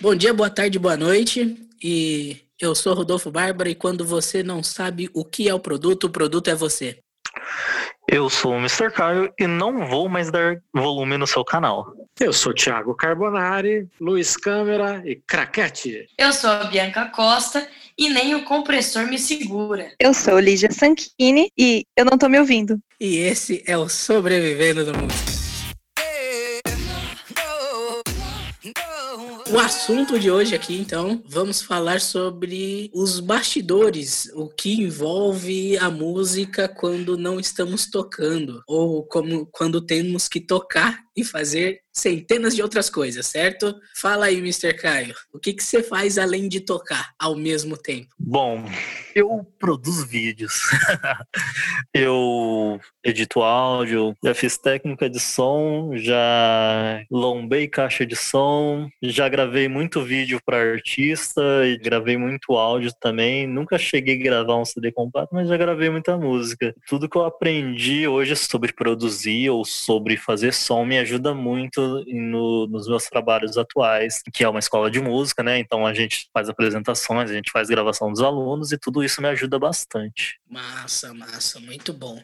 Bom dia, boa tarde, boa noite. E eu sou Rodolfo Bárbara e quando você não sabe o que é o produto, o produto é você. Eu sou o Mr. Caio e não vou mais dar volume no seu canal. Eu sou Thiago Carbonari, Luiz Câmara e Craquete. Eu sou a Bianca Costa e nem o compressor me segura. Eu sou Lígia Sanchini e eu não tô me ouvindo. E esse é o Sobrevivendo do Música. O assunto de hoje aqui, então, vamos falar sobre os bastidores, o que envolve a música quando não estamos tocando, ou como quando temos que tocar e fazer centenas de outras coisas, certo? Fala aí, Mr. Caio, o que, que você faz além de tocar ao mesmo tempo? Bom, eu produzo vídeos, eu edito áudio, já fiz técnica de som, já lombei caixa de som, já gravei muito vídeo para artista e gravei muito áudio também. Nunca cheguei a gravar um CD completo, mas já gravei muita música. Tudo que eu aprendi hoje sobre produzir ou sobre fazer som me ajuda muito no, nos meus trabalhos atuais, que é uma escola de música, né? Então a gente faz apresentações, a gente faz gravação dos alunos e tudo isso me ajuda bastante. Massa, massa, muito bom.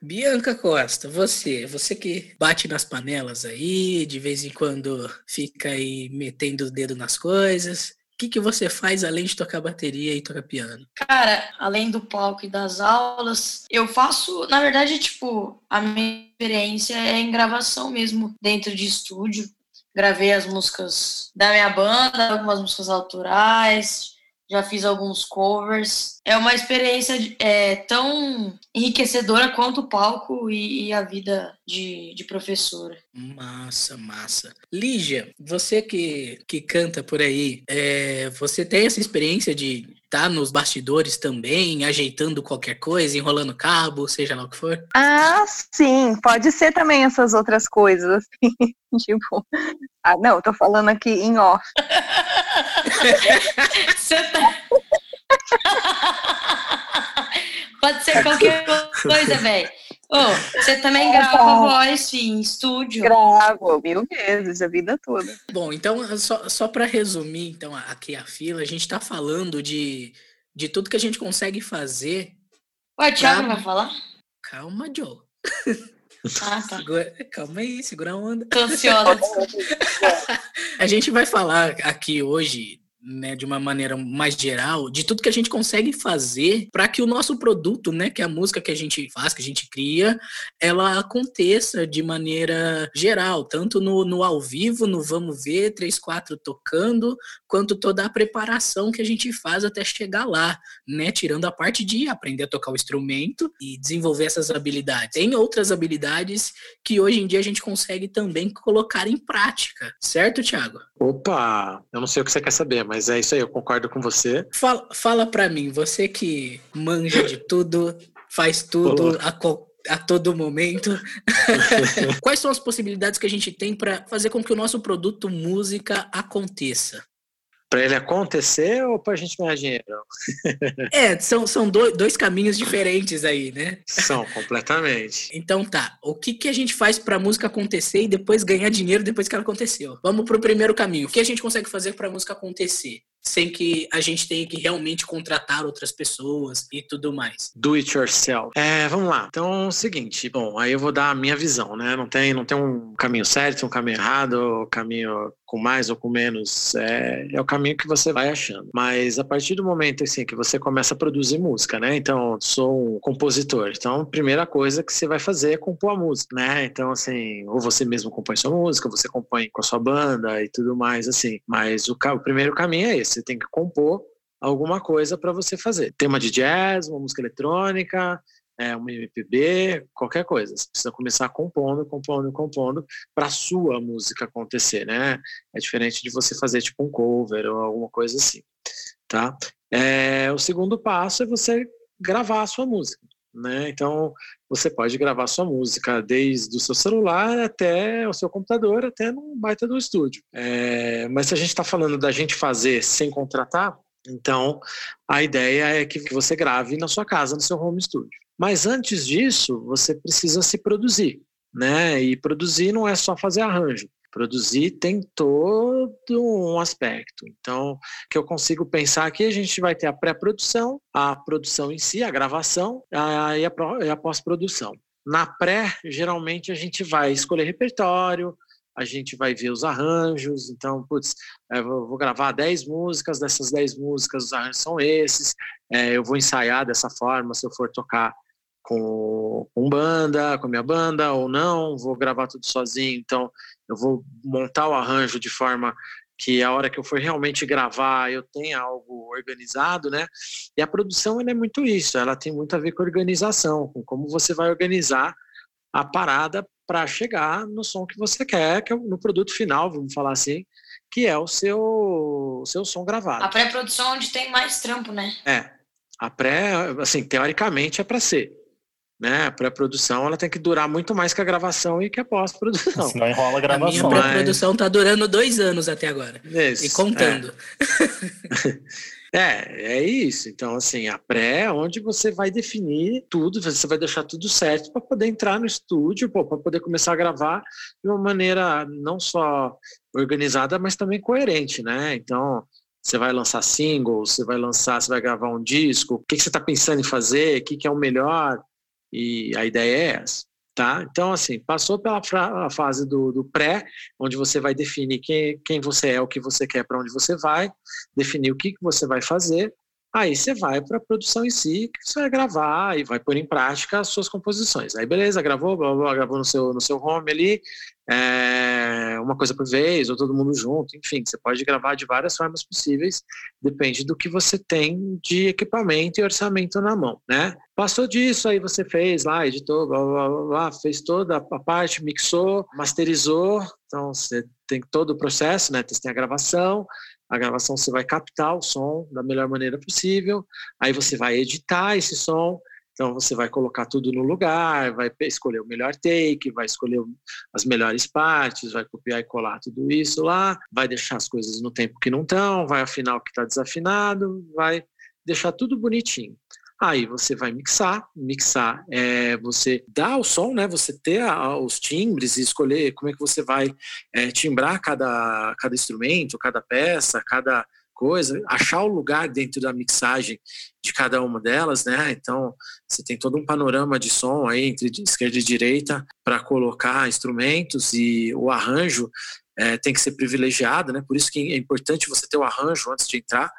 Bianca Costa, você, você que bate nas panelas aí, de vez em quando fica aí metendo o dedo nas coisas. O que, que você faz além de tocar bateria e tocar piano? Cara, além do palco e das aulas, eu faço, na verdade, tipo, a minha experiência é em gravação mesmo, dentro de estúdio. Gravei as músicas da minha banda, algumas músicas autorais, já fiz alguns covers. É uma experiência é, tão enriquecedora quanto o palco e, e a vida de, de, professora. Massa, massa. Lígia, você que, que canta por aí, é, você tem essa experiência de estar tá nos bastidores também, ajeitando qualquer coisa, enrolando cabo, seja lá o que for? Ah, sim, pode ser também essas outras coisas, assim, tipo, ah, não, tô falando aqui em off. Você tá... Pode ser qualquer coisa, velho. Oh, você também grava voz, sim, em estúdio? Gravo, mil vezes, a vida toda. Bom, então, só, só para resumir, então, aqui a fila, a gente está falando de, de tudo que a gente consegue fazer. Ué, Thiago pra... vai falar? Calma, Joe. Ah, tá. Segura, calma aí, segura a onda. Tô ansiosa. a gente vai falar aqui hoje né, de uma maneira mais geral, de tudo que a gente consegue fazer para que o nosso produto, né, que é a música que a gente faz, que a gente cria, ela aconteça de maneira geral, tanto no, no ao vivo, no vamos ver, 3, 4 tocando, quanto toda a preparação que a gente faz até chegar lá, né, tirando a parte de aprender a tocar o instrumento e desenvolver essas habilidades. Tem outras habilidades que hoje em dia a gente consegue também colocar em prática, certo, Thiago? Opa, eu não sei o que você quer saber, mas é isso aí, eu concordo com você. Fala, fala para mim, você que manja de tudo, faz tudo a, a todo momento. Quais são as possibilidades que a gente tem para fazer com que o nosso produto música aconteça? Para ele acontecer ou para a gente ganhar dinheiro? é, são, são dois, dois caminhos diferentes aí, né? São, completamente. então tá, o que, que a gente faz para a música acontecer e depois ganhar dinheiro depois que ela aconteceu? Vamos para o primeiro caminho. O que a gente consegue fazer para a música acontecer? Sem que a gente tenha que realmente contratar outras pessoas e tudo mais. Do it yourself. É, vamos lá. Então, é o seguinte, bom, aí eu vou dar a minha visão, né? Não tem, não tem um caminho certo, um caminho errado, um caminho com mais ou com menos, é, é o caminho que você vai achando. Mas a partir do momento assim que você começa a produzir música, né? Então, sou um compositor. Então, a primeira coisa que você vai fazer é compor a música, né? Então, assim, ou você mesmo compõe sua música, você compõe com a sua banda e tudo mais assim. Mas o, o primeiro caminho é esse você tem que compor alguma coisa para você fazer. Tema de jazz, uma música eletrônica, é, uma MPB, qualquer coisa. Você precisa começar compondo, compondo, compondo para a sua música acontecer, né? É diferente de você fazer tipo um cover ou alguma coisa assim, tá? É, o segundo passo é você gravar a sua música, né? Então, você pode gravar sua música desde o seu celular até o seu computador, até num baita do estúdio. É, mas se a gente está falando da gente fazer sem contratar, então a ideia é que você grave na sua casa, no seu home studio. Mas antes disso, você precisa se produzir, né? E produzir não é só fazer arranjo. Produzir tem todo um aspecto. Então, que eu consigo pensar aqui, a gente vai ter a pré-produção, a produção em si, a gravação a, e a, pós-produção. Na pré, geralmente a gente vai escolher repertório, a gente vai ver os arranjos, então, putz, eu vou gravar 10 músicas, dessas 10 músicas os arranjos são esses, é, eu vou ensaiar dessa forma se eu for tocar com, com banda, com a minha banda ou não, vou gravar tudo sozinho, então eu vou montar o arranjo de forma que a hora que eu for realmente gravar eu tenha algo organizado, né? E a produção é muito isso, ela tem muito a ver com organização, com como você vai organizar a parada para chegar no som que você quer, que é no produto final, vamos falar assim, que é o seu, o seu som gravado. A pré-produção é onde tem mais trampo, né? É. A pré, assim, teoricamente é para ser. Né? A pré-produção ela tem que durar muito mais que a gravação e que a pós-produção. Senão enrola a gravação. A minha pré-produção está durando dois anos até agora. Isso, e contando. É. É, é isso. Então, assim, a pré é onde você vai definir tudo, você vai deixar tudo certo para poder entrar no estúdio, para poder começar a gravar de uma maneira não só organizada, mas também coerente, né? Então, você vai lançar singles, você vai lançar, você vai gravar um disco, o que, que você está pensando em fazer, o que, que é o melhor, e a ideia é essa. Tá? Então, assim, passou pela fase do, do, pré, onde você vai definir quem, quem você é, o que você quer, para onde você vai, definir o que, que você vai fazer, aí você vai para a produção em si, que você vai gravar e vai pôr em prática as suas composições. Aí, beleza, gravou, blá, blá, gravou no seu, no seu home ali, é, uma coisa por vez, ou todo mundo junto, enfim, você pode gravar de várias formas possíveis, depende do que você tem de equipamento e orçamento na mão, né? Passou disso, aí você fez lá, editou, blá, blá, blá, blá fez toda a parte, mixou, masterizou, então você tem todo o processo, né? Você tem a gravação, a gravação você vai captar o som da melhor maneira possível, aí você vai editar esse som, então você vai colocar tudo no lugar, vai escolher o melhor take, vai escolher as melhores partes, vai copiar e colar tudo isso lá, vai deixar as coisas no tempo que não estão, vai afinar o que está desafinado, vai deixar tudo bonitinho. Aí você vai mixar, mixar é você dar o som, né? Você ter a, os timbres e escolher como é que você vai é, timbrar cada, cada instrumento, cada peça, cada coisa, achar o lugar dentro da mixagem de cada uma delas, né? Então, você tem todo um panorama de som aí entre esquerda e direita para colocar instrumentos e o arranjo é, tem que ser privilegiado, né? Por isso que é importante você ter o arranjo antes de entrar,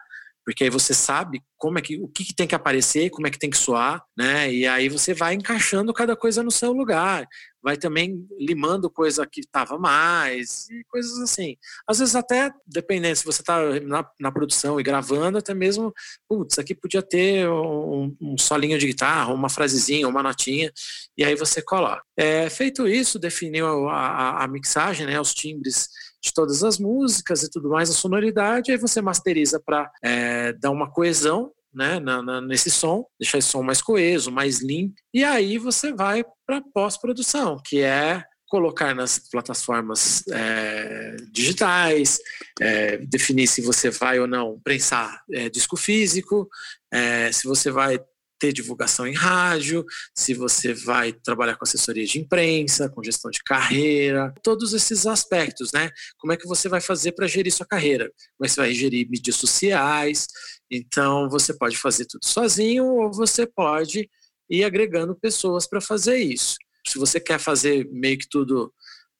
porque aí você sabe como é que o que, que, tem que aparecer, como é que tem que soar, né? E aí você vai encaixando cada coisa no seu lugar, vai também limando coisa que estava mais e coisas assim. Às vezes até dependendo se você está na, na, produção e gravando, até mesmo, putz, aqui podia ter um, um solinho de guitarra, uma frasezinha, uma notinha, e aí você coloca. É, feito isso, definiu a, a, a mixagem, né? Os timbres de todas as músicas e tudo mais, a sonoridade, aí você masteriza para é, dar uma coesão né, na, na, nesse som, deixar esse som mais coeso, mais limpo, e aí você vai para pós-produção, que é colocar nas plataformas é, digitais, é, definir se você vai ou não prensar é, disco físico, é, se você vai ter divulgação em rádio, se você vai trabalhar com assessoria de imprensa, com gestão de carreira, todos esses aspectos, né? Como é que você vai fazer para gerir sua carreira? Como é que você vai gerir mídias sociais? Então, você pode fazer tudo sozinho ou você pode ir agregando pessoas para fazer isso. Se você quer fazer meio que tudo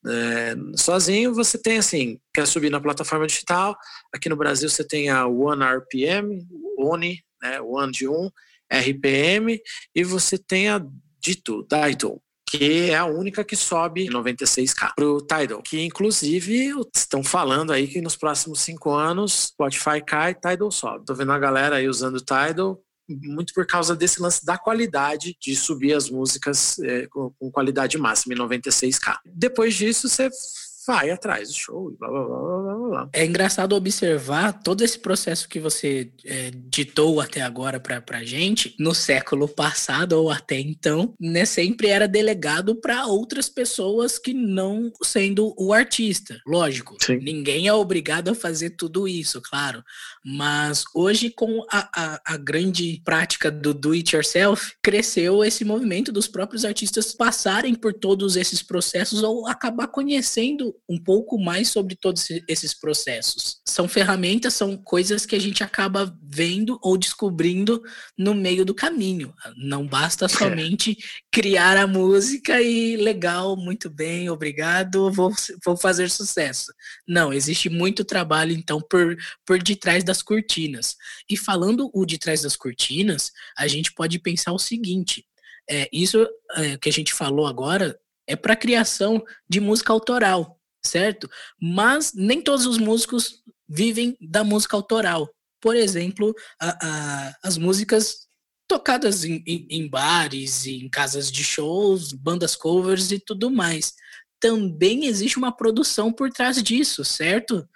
é, sozinho, você tem assim, quer subir na plataforma digital, aqui no Brasil você tem a One RPM, One, né, One de 1, RPM, e você tem a Dito, Dito, que é a única que sobe 96k para o Tidal, que inclusive estão falando aí que nos próximos cinco anos Spotify cai, Tidal sobe. Tô vendo a galera aí usando o Tidal muito por causa desse lance da qualidade de subir as músicas é, com, com, qualidade máxima em 96k. Depois disso, você vai atrás do show, blá, blá, blá, blá, lá. É engraçado observar todo esse processo que você é, ditou até agora para a gente, no século passado ou até então, né, sempre era delegado para outras pessoas que não sendo o artista. Lógico, Sim. ninguém é obrigado a fazer tudo isso, claro. Mas hoje, com a, a, a grande prática do do it yourself, cresceu esse movimento dos próprios artistas passarem por todos esses processos ou acabar conhecendo um pouco mais sobre todos esses processos. São ferramentas, são coisas que a gente acaba vendo ou descobrindo no meio do caminho. Não basta somente criar a música e legal, muito bem, obrigado, vou, vou fazer sucesso. Não, existe muito trabalho, então, por, por detrás das cortinas. E falando o de trás das cortinas, a gente pode pensar o seguinte: é, isso é, que a gente falou agora é para criação de música autoral, certo? Mas nem todos os músicos vivem da música autoral. Por exemplo, a, a, as músicas tocadas em, em, em bares, em casas de shows, bandas covers e tudo mais. Também existe uma produção por trás disso, certo?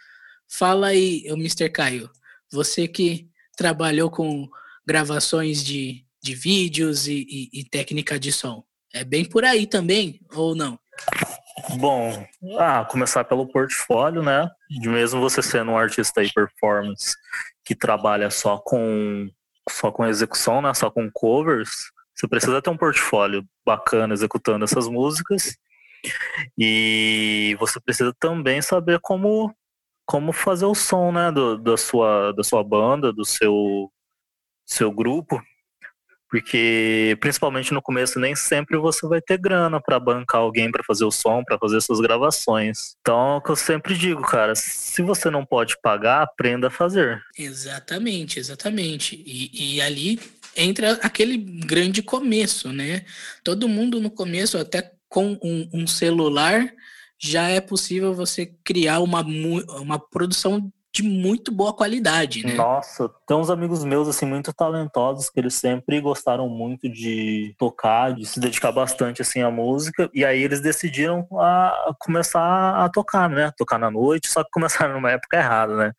Fala aí, Mr. Caio, você que trabalhou com gravações de, de vídeos e, e, e técnica de som. É bem por aí também, ou não? Bom, ah, começar pelo portfólio, né? De mesmo você sendo um artista de performance que trabalha só com só com execução, né? Só com covers, você precisa ter um portfólio bacana executando essas músicas. E você precisa também saber como como fazer o som, né, do, da sua da sua banda, do seu seu grupo, porque principalmente no começo nem sempre você vai ter grana para bancar alguém para fazer o som, para fazer suas gravações. Então, é o que eu sempre digo, cara, se você não pode pagar, aprenda a fazer. Exatamente, exatamente. E, e ali entra aquele grande começo, né? Todo mundo no começo, até com um, um celular, já é possível você criar uma, uma produção de muito boa qualidade, né? Nossa, tem uns amigos meus, assim, muito talentosos, que eles sempre gostaram muito de tocar, de se dedicar bastante, assim, à música, e aí eles decidiram a começar a tocar, né? Tocar na noite, só que começaram numa época errada, né?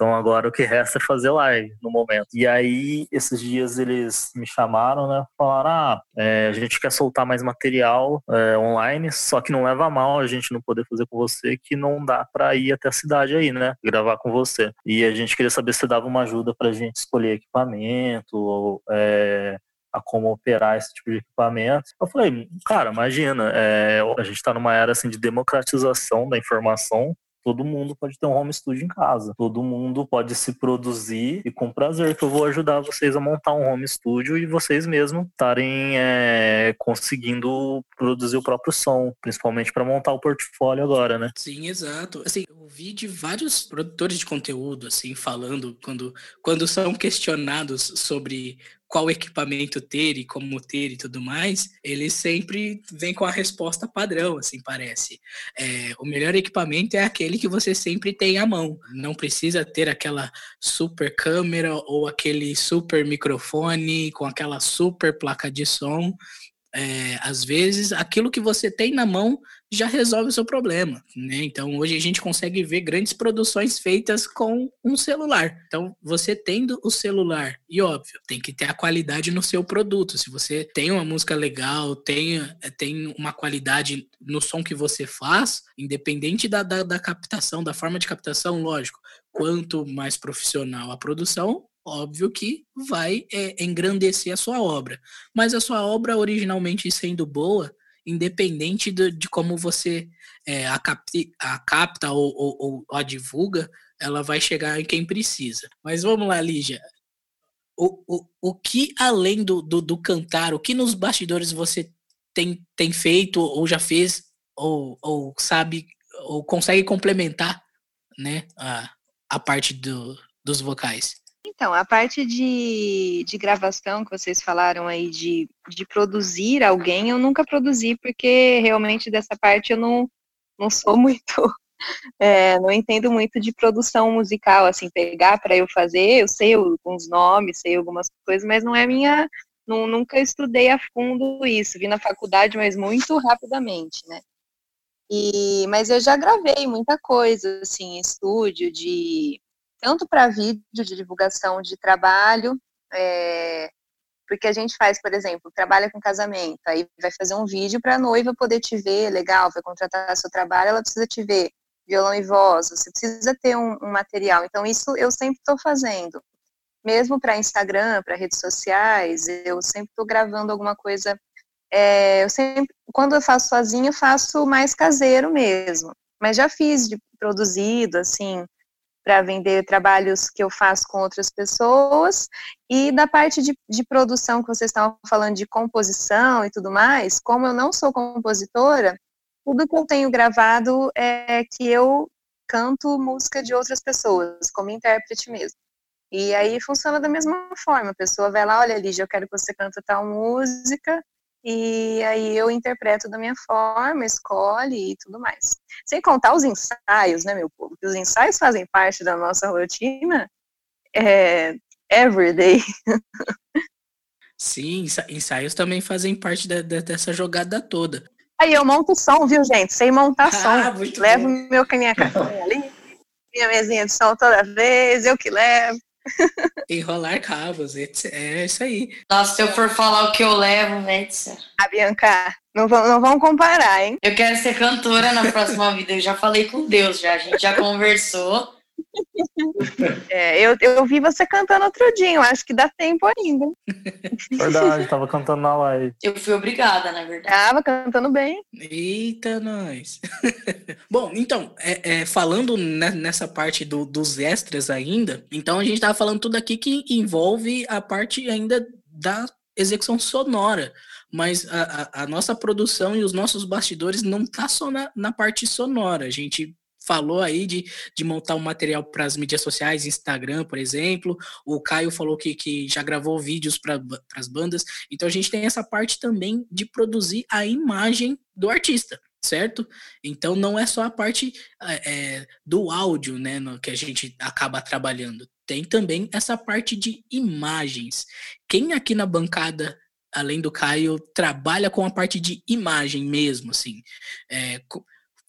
Então agora o que resta é fazer live no momento. E aí, esses dias eles me chamaram, né? Falaram: ah, é, a gente quer soltar mais material é, online, só que não leva mal a gente não poder fazer com você, que não dá pra ir até a cidade aí, né? Gravar com você. E a gente queria saber se dava uma ajuda pra gente escolher equipamento, ou, é, a como operar esse tipo de equipamento. Eu falei, cara, imagina, é, a gente está numa era assim de democratização da informação todo mundo pode ter um home studio em casa. Todo mundo pode se produzir e com prazer que eu vou ajudar vocês a montar um home studio e vocês mesmos estarem é, conseguindo produzir o próprio som, principalmente para montar o portfólio agora, né? Sim, exato. Assim, eu ouvi de vários produtores de conteúdo assim falando quando quando são questionados sobre qual equipamento ter e como ter e tudo mais, ele sempre vem com a resposta padrão, assim parece. É, o melhor equipamento é aquele que você sempre tem à mão. Não precisa ter aquela super câmera ou aquele super microfone com aquela super placa de som é, às vezes aquilo que você tem na mão já resolve o seu problema, né? Então hoje a gente consegue ver grandes produções feitas com um celular. Então você tendo o celular e óbvio tem que ter a qualidade no seu produto. Se você tem uma música legal, tem, tem uma qualidade no som que você faz, independente da, da, da captação, da forma de captação, lógico. Quanto mais profissional a produção, óbvio que vai é, engrandecer a sua obra. Mas a sua obra, originalmente sendo boa, independente de, de como você é, a, capti, a capta ou, ou, ou, a divulga, ela vai chegar em quem precisa. Mas vamos lá, Lígia. O, o, o que, além do, do, do cantar, o que nos bastidores você tem, tem feito ou já fez, ou, ou sabe, ou consegue complementar né, a, a parte do, dos vocais? Então, a parte de, de gravação que vocês falaram aí, de, de produzir alguém, eu nunca produzi, porque realmente dessa parte eu não, não sou muito. É, não entendo muito de produção musical, assim, pegar para eu fazer, eu sei alguns nomes, sei algumas coisas, mas não é minha. Não, nunca estudei a fundo isso, vi na faculdade, mas muito rapidamente, né? E, mas eu já gravei muita coisa, assim, em estúdio, de tanto para vídeo de divulgação de trabalho, é, porque a gente faz, por exemplo, trabalha com casamento, aí vai fazer um vídeo para a noiva poder te ver, legal, vai contratar seu trabalho, ela precisa te ver, violão e voz, você precisa ter um, um material. Então, isso eu sempre estou fazendo. Mesmo para Instagram, para redes sociais, eu sempre estou gravando alguma coisa. É, eu sempre, quando eu faço sozinho, eu faço mais caseiro mesmo. Mas já fiz de produzido, assim, para vender trabalhos que eu faço com outras pessoas. E da parte de, de produção que vocês estavam falando de composição e tudo mais, como eu não sou compositora, tudo que eu tenho gravado é que eu canto música de outras pessoas, como intérprete mesmo. E aí funciona da mesma forma, a pessoa vai lá, olha, Lígia, eu quero que você cante tal música, e aí eu interpreto da minha forma, escolhe e tudo mais. Sem contar os ensaios, né, meu povo? Os ensaios fazem parte da nossa rotina é, everyday. Sim, ensaios também fazem parte de, de, dessa jogada toda. Aí eu monto som, viu, gente? Sem montar ah, som. Levo bom. meu caminha ali, minha mesinha de som toda vez, eu que levo. Enrolar cabos, é isso aí. Nossa, se eu for falar o que eu levo, Vétsa. A Bianca, não, não vamos comparar, hein? Eu quero ser cantora na próxima vida. Eu já falei com Deus, já. A gente já conversou. É, eu, eu vi você cantando outro dia, eu acho que dá tempo ainda. Verdade, tava cantando na live. Eu fui obrigada, na verdade. Tava cantando bem. Eita, nós. Bom, então, é, é, falando nessa parte do, dos extras ainda, então a gente tava falando tudo aqui que envolve a parte ainda da execução sonora mas a, a, a, nossa produção e os nossos bastidores não tá só na, na parte sonora. A gente falou aí de, de montar um material para as mídias sociais, Instagram, por exemplo. O Caio falou que, que já gravou vídeos para as bandas. Então a gente tem essa parte também de produzir a imagem do artista certo? Então não é só a parte é, do áudio, né, no, que a gente acaba trabalhando. Tem também essa parte de imagens. Quem aqui na bancada, além do Caio, trabalha com a parte de imagem mesmo, assim? É,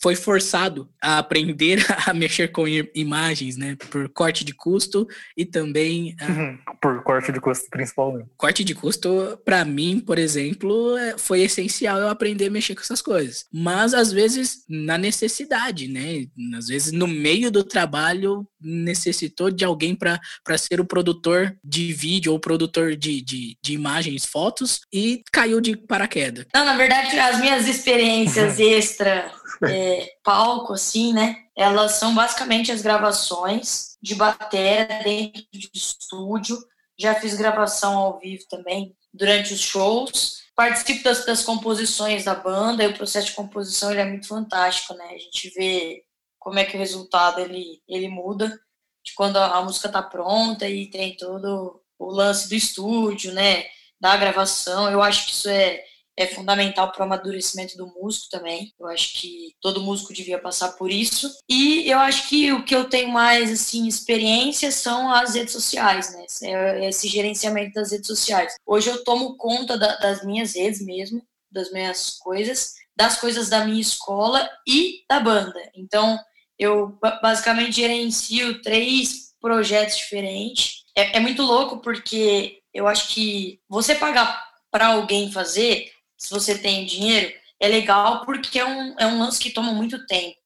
foi forçado a aprender a mexer com imagens, né? Por corte de custo e também. Uhum, por corte de custo, principalmente. Corte de custo, para mim, por exemplo, é, foi essencial eu aprender a mexer com essas coisas. Mas, às vezes, na necessidade, né? Às vezes, no meio do trabalho, necessitou de alguém para ser o produtor de vídeo ou produtor de, de, de imagens, fotos, e caiu de paraquedas. Não, na verdade, as minhas experiências extra é, palco, assim, né? Elas são basicamente as gravações de bateria dentro de estúdio. Já fiz gravação ao vivo também durante os shows. Participo das, das composições da banda e o processo de composição ele é muito fantástico, né? A gente vê como é que o resultado ele, ele muda de quando a, a música tá pronta e tem todo o lance do estúdio, né? Da gravação. Eu acho que isso é é fundamental para o amadurecimento do músico também. Eu acho que todo músico devia passar por isso. E eu acho que o que eu tenho mais assim experiência são as redes sociais, né? É esse gerenciamento das redes sociais. Hoje eu tomo conta da, das minhas redes mesmo, das minhas coisas, das coisas da minha escola e da banda. Então eu basicamente gerencio três projetos diferentes. É, é muito louco porque eu acho que você pagar para alguém fazer se você tem dinheiro, é legal porque é um, é um lance que toma muito tempo.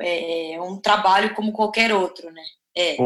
É um trabalho como qualquer outro, né? É.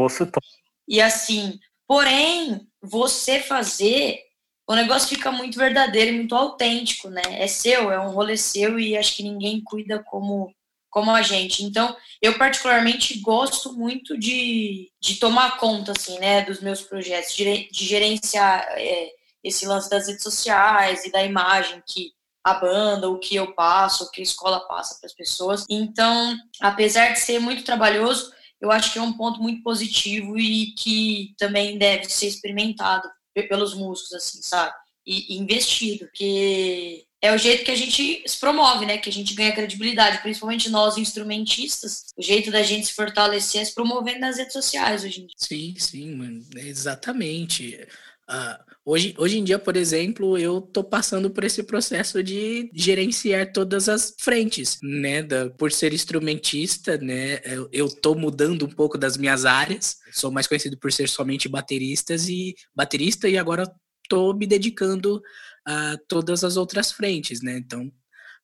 E assim, porém, você fazer, o negócio fica muito verdadeiro e muito autêntico, né? É seu, é um rolê seu e acho que ninguém cuida como como a gente. Então, eu particularmente gosto muito de, de tomar conta, assim, né, dos meus projetos, de, de gerenciar é, esse lance das redes sociais e da imagem que a banda, o que eu passo, o que a escola passa para as pessoas. Então, apesar de ser muito trabalhoso, eu acho que é um ponto muito positivo e que também deve ser experimentado pelos músicos, assim, sabe? E, investido, porque é o jeito que a gente se promove, né? Que a gente ganha credibilidade, principalmente nós instrumentistas. O jeito da gente se fortalecer é se promovendo nas redes sociais hoje em dia. Sim, sim, mano. Exatamente Uh, hoje, hoje em dia, por exemplo, eu tô passando por esse processo de gerenciar todas as frentes, né? Da, por ser instrumentista, né? Eu, eu tô mudando um pouco das minhas áreas. Sou mais conhecido por ser somente bateristas e baterista e agora tô me dedicando a todas as outras frentes, né? Então,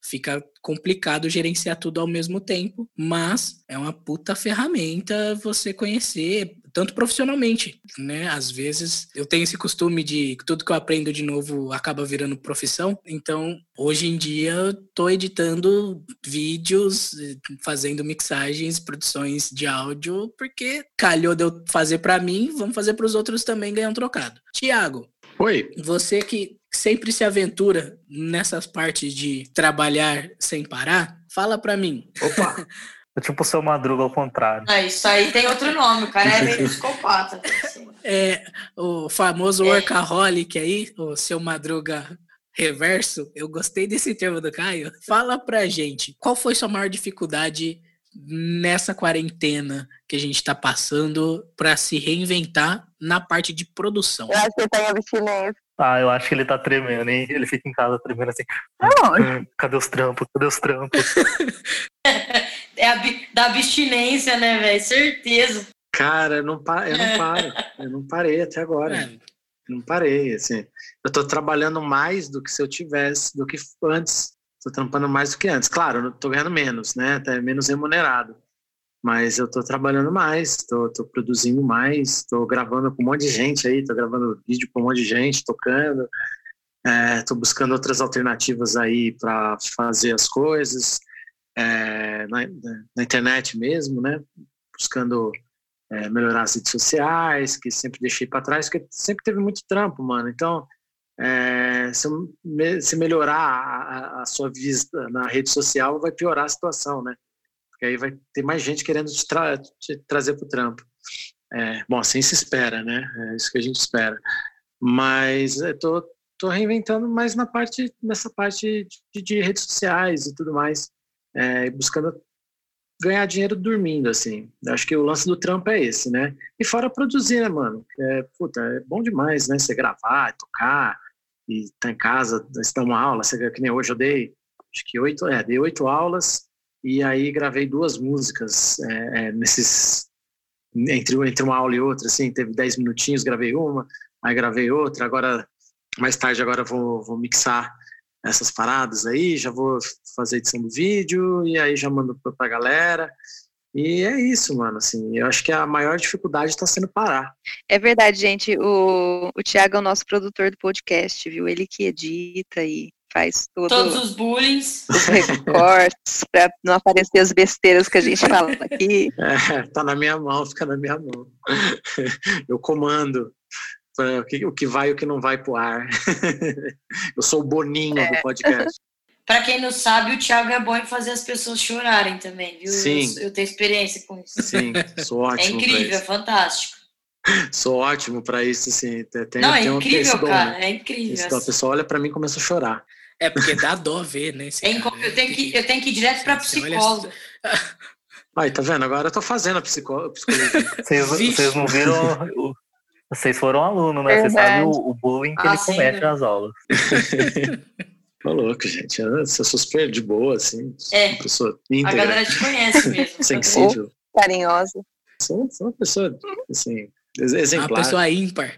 fica complicado gerenciar tudo ao mesmo tempo, mas é uma puta ferramenta você conhecer tanto profissionalmente, né? Às vezes eu tenho esse costume de tudo que eu aprendo de novo acaba virando profissão. Então, hoje em dia eu tô editando vídeos, fazendo mixagens, produções de áudio, porque calhou de eu fazer para mim, vamos fazer para os outros também ganhar um trocado. Tiago, Oi. Você que sempre se aventura nessas partes de trabalhar sem parar, fala para mim. Opa. É tipo o seu Madruga ao contrário. Ah, isso aí tem outro nome, o cara é meio psicopata. É, o famoso é. workaholic aí, o seu Madruga reverso. Eu gostei desse termo do Caio. Fala pra gente, qual foi sua maior dificuldade nessa quarentena que a gente está passando para se reinventar na parte de produção? Eu acho que tá em abstinência. Ah, eu acho que ele tá tremendo, hein? Ele fica em casa tremendo assim. Não. Cadê os trampos? Cadê os trampos? é a, da abstinência, né, velho? Certeza. Cara, eu não, pa eu não paro. Eu não parei até agora. É. Não parei, assim. Eu tô trabalhando mais do que se eu tivesse, do que antes. Tô trampando mais do que antes. Claro, eu tô ganhando menos, né? Até menos remunerado mas eu estou trabalhando mais, estou produzindo mais, estou gravando com um monte de gente aí, estou gravando vídeo com um monte de gente, tocando, estou é, buscando outras alternativas aí para fazer as coisas, é, na, na, internet mesmo, né? Buscando é, melhorar as redes sociais, que sempre deixei para trás, porque sempre teve muito trampo, mano. então é, se, se, melhorar a, a, sua vista na rede social, vai piorar a situação, né? Porque aí vai ter mais gente querendo te, tra te trazer para o trampo. É, bom, assim se espera, né? É isso que a gente espera. Mas eu tô, tô reinventando mais na parte, nessa parte de, de redes sociais e tudo mais, é, buscando ganhar dinheiro dormindo, assim. Eu acho que o lance do trampo é esse, né? E fora produzir, né, mano? É, puta, é bom demais, né? Você gravar, tocar, e tá em casa, você dá uma aula, você, que nem hoje eu dei, acho que oito, é, dei oito aulas, e aí gravei duas músicas é, é, nesses entre, entre uma aula e outra, assim, teve dez minutinhos, gravei uma, aí gravei outra, agora mais tarde agora vou, vou mixar essas paradas aí, já vou fazer edição do vídeo e aí já mando pra galera. E é isso, mano, assim, eu acho que a maior dificuldade está sendo parar. É verdade, gente, o, o Thiago é o nosso produtor do podcast, viu? Ele que edita e faz tudo. Todos os bullyings. Os recortes, para não aparecer as besteiras que a gente fala aqui. É, tá na minha mão, fica na minha mão. Eu comando o que, o que vai e o que não vai pro ar. Eu sou o boninho é. do podcast. Para quem não sabe, o Thiago é bom em fazer as pessoas chorarem também, viu? Sim. Eu, eu tenho experiência com isso. Sim, sou é ótimo. É incrível, é fantástico. Sou ótimo para isso, assim. Tem, não, é incrível, cara. É incrível. A pessoa olha para mim e começa a chorar. É porque dá dó ver, né? É eu, tenho que, eu tenho que ir direto para psicólogo. Aí, tá vendo? Agora eu tô fazendo a psicologia. Vocês, vocês não viram. Vocês foram aluno, né? Vocês sabem o, o bullying que ah, ele sim, comete né? nas aulas. Tô louco, gente. Eu sou super de boa, assim. É. Pessoa íntegra. A galera te conhece mesmo. Sensível. Carinhosa. Sou, sou uma pessoa, assim, exemplar. Uma pessoa ímpar.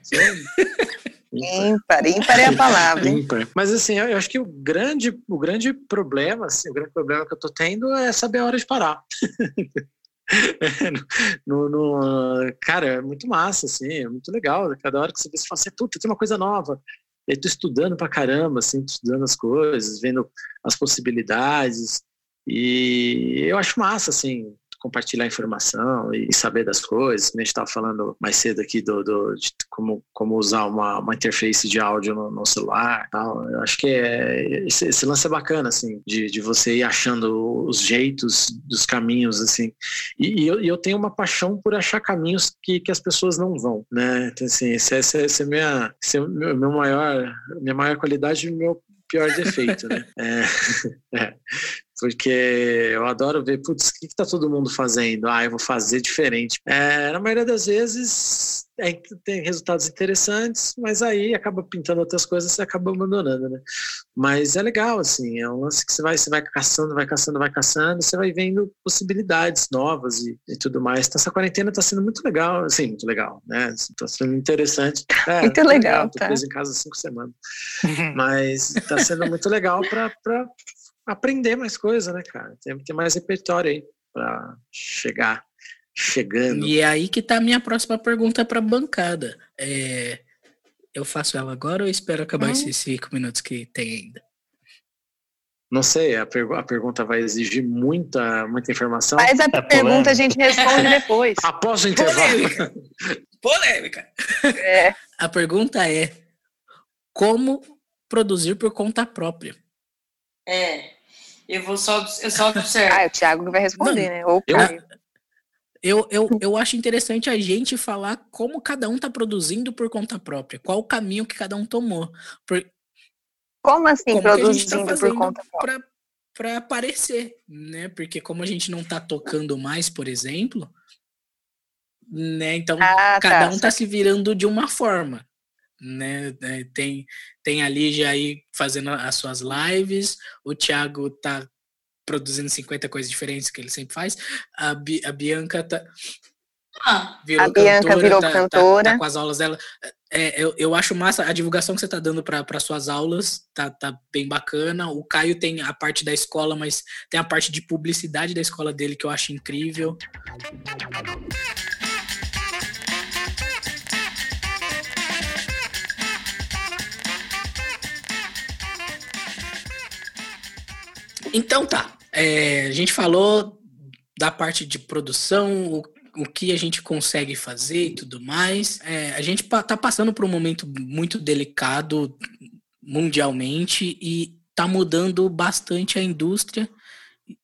Ímpar, ímpar é a palavra. Ímpar. Mas assim, eu acho que o grande, o grande problema, assim, o grande problema que eu tô tendo é saber a hora de parar. no, no, cara, é muito massa, assim, é muito legal. Cada hora que você vê, você fala assim, puta, tem uma coisa nova. E aí tô estudando pra caramba, assim, estudando as coisas, vendo as possibilidades. E eu acho massa, assim, compartilhar informação e saber das coisas. A gente estava falando mais cedo aqui do, do de como, como usar uma, uma interface de áudio no, no celular. Tal. Eu acho que é, esse, esse, lance é bacana, assim, de, de você ir achando os jeitos dos caminhos, assim. E, e eu, eu, tenho uma paixão por achar caminhos que, que as pessoas não vão, né? Então, assim, esse é, minha, é meu, meu maior, minha maior qualidade e meu pior defeito, né? É, é, porque eu adoro ver, putz, o que, está todo mundo fazendo? Ah, eu vou fazer diferente. É, na maioria das vezes é, tem resultados interessantes, mas aí acaba pintando outras coisas e acaba abandonando, né? Mas é legal, assim, é um lance que você vai, você vai caçando, vai caçando, vai caçando, você vai vendo possibilidades novas e, e tudo mais. Então, essa quarentena está sendo muito legal, assim, muito legal, né? Está sendo interessante. É, muito legal, legal. Tô tá. preso em casa cinco semanas. mas está sendo muito legal para aprender mais coisa, né, cara? Tem, tem mais repertório aí para chegar chegando. E é aí que tá a minha próxima pergunta para a bancada. É, eu faço ela agora ou espero acabar hum. esses cinco minutos que tem ainda? Não sei, a, pergu a pergunta vai exigir muita, muita informação. Faz a é pergunta, a gente responde depois. Após o intervalo. Polêmica. Polêmica. É. A pergunta é: como produzir por conta própria? É. Eu vou só, eu só observar. ah, é o Thiago que vai responder, Não, né? Ou eu, eu, eu, eu acho interessante a gente falar como cada um está produzindo por conta própria, qual o caminho que cada um tomou. Por, como assim como tá produzindo tá por conta própria? Para aparecer, né? Porque como a gente não está tocando mais, por exemplo, né? Então ah, cada tá, um está se virando de uma forma, né? É, tem tem ali já aí fazendo as suas lives, o Thiago tá produzindo 50 coisas diferentes que ele sempre faz. A, Bi, a Bianca tá. Ah, virou a Bianca cantora, virou tá, cantora. Tá, tá, com as aulas dela. É, eu, eu acho massa a divulgação que você tá dando para suas aulas, tá, tá bem bacana. O Caio tem a parte da escola, mas tem a parte de publicidade da escola dele que eu acho incrível. Então tá. É, a gente falou da parte de produção, o, o que a gente consegue fazer e tudo mais. É, a gente está passando por um momento muito delicado mundialmente e está mudando bastante a indústria.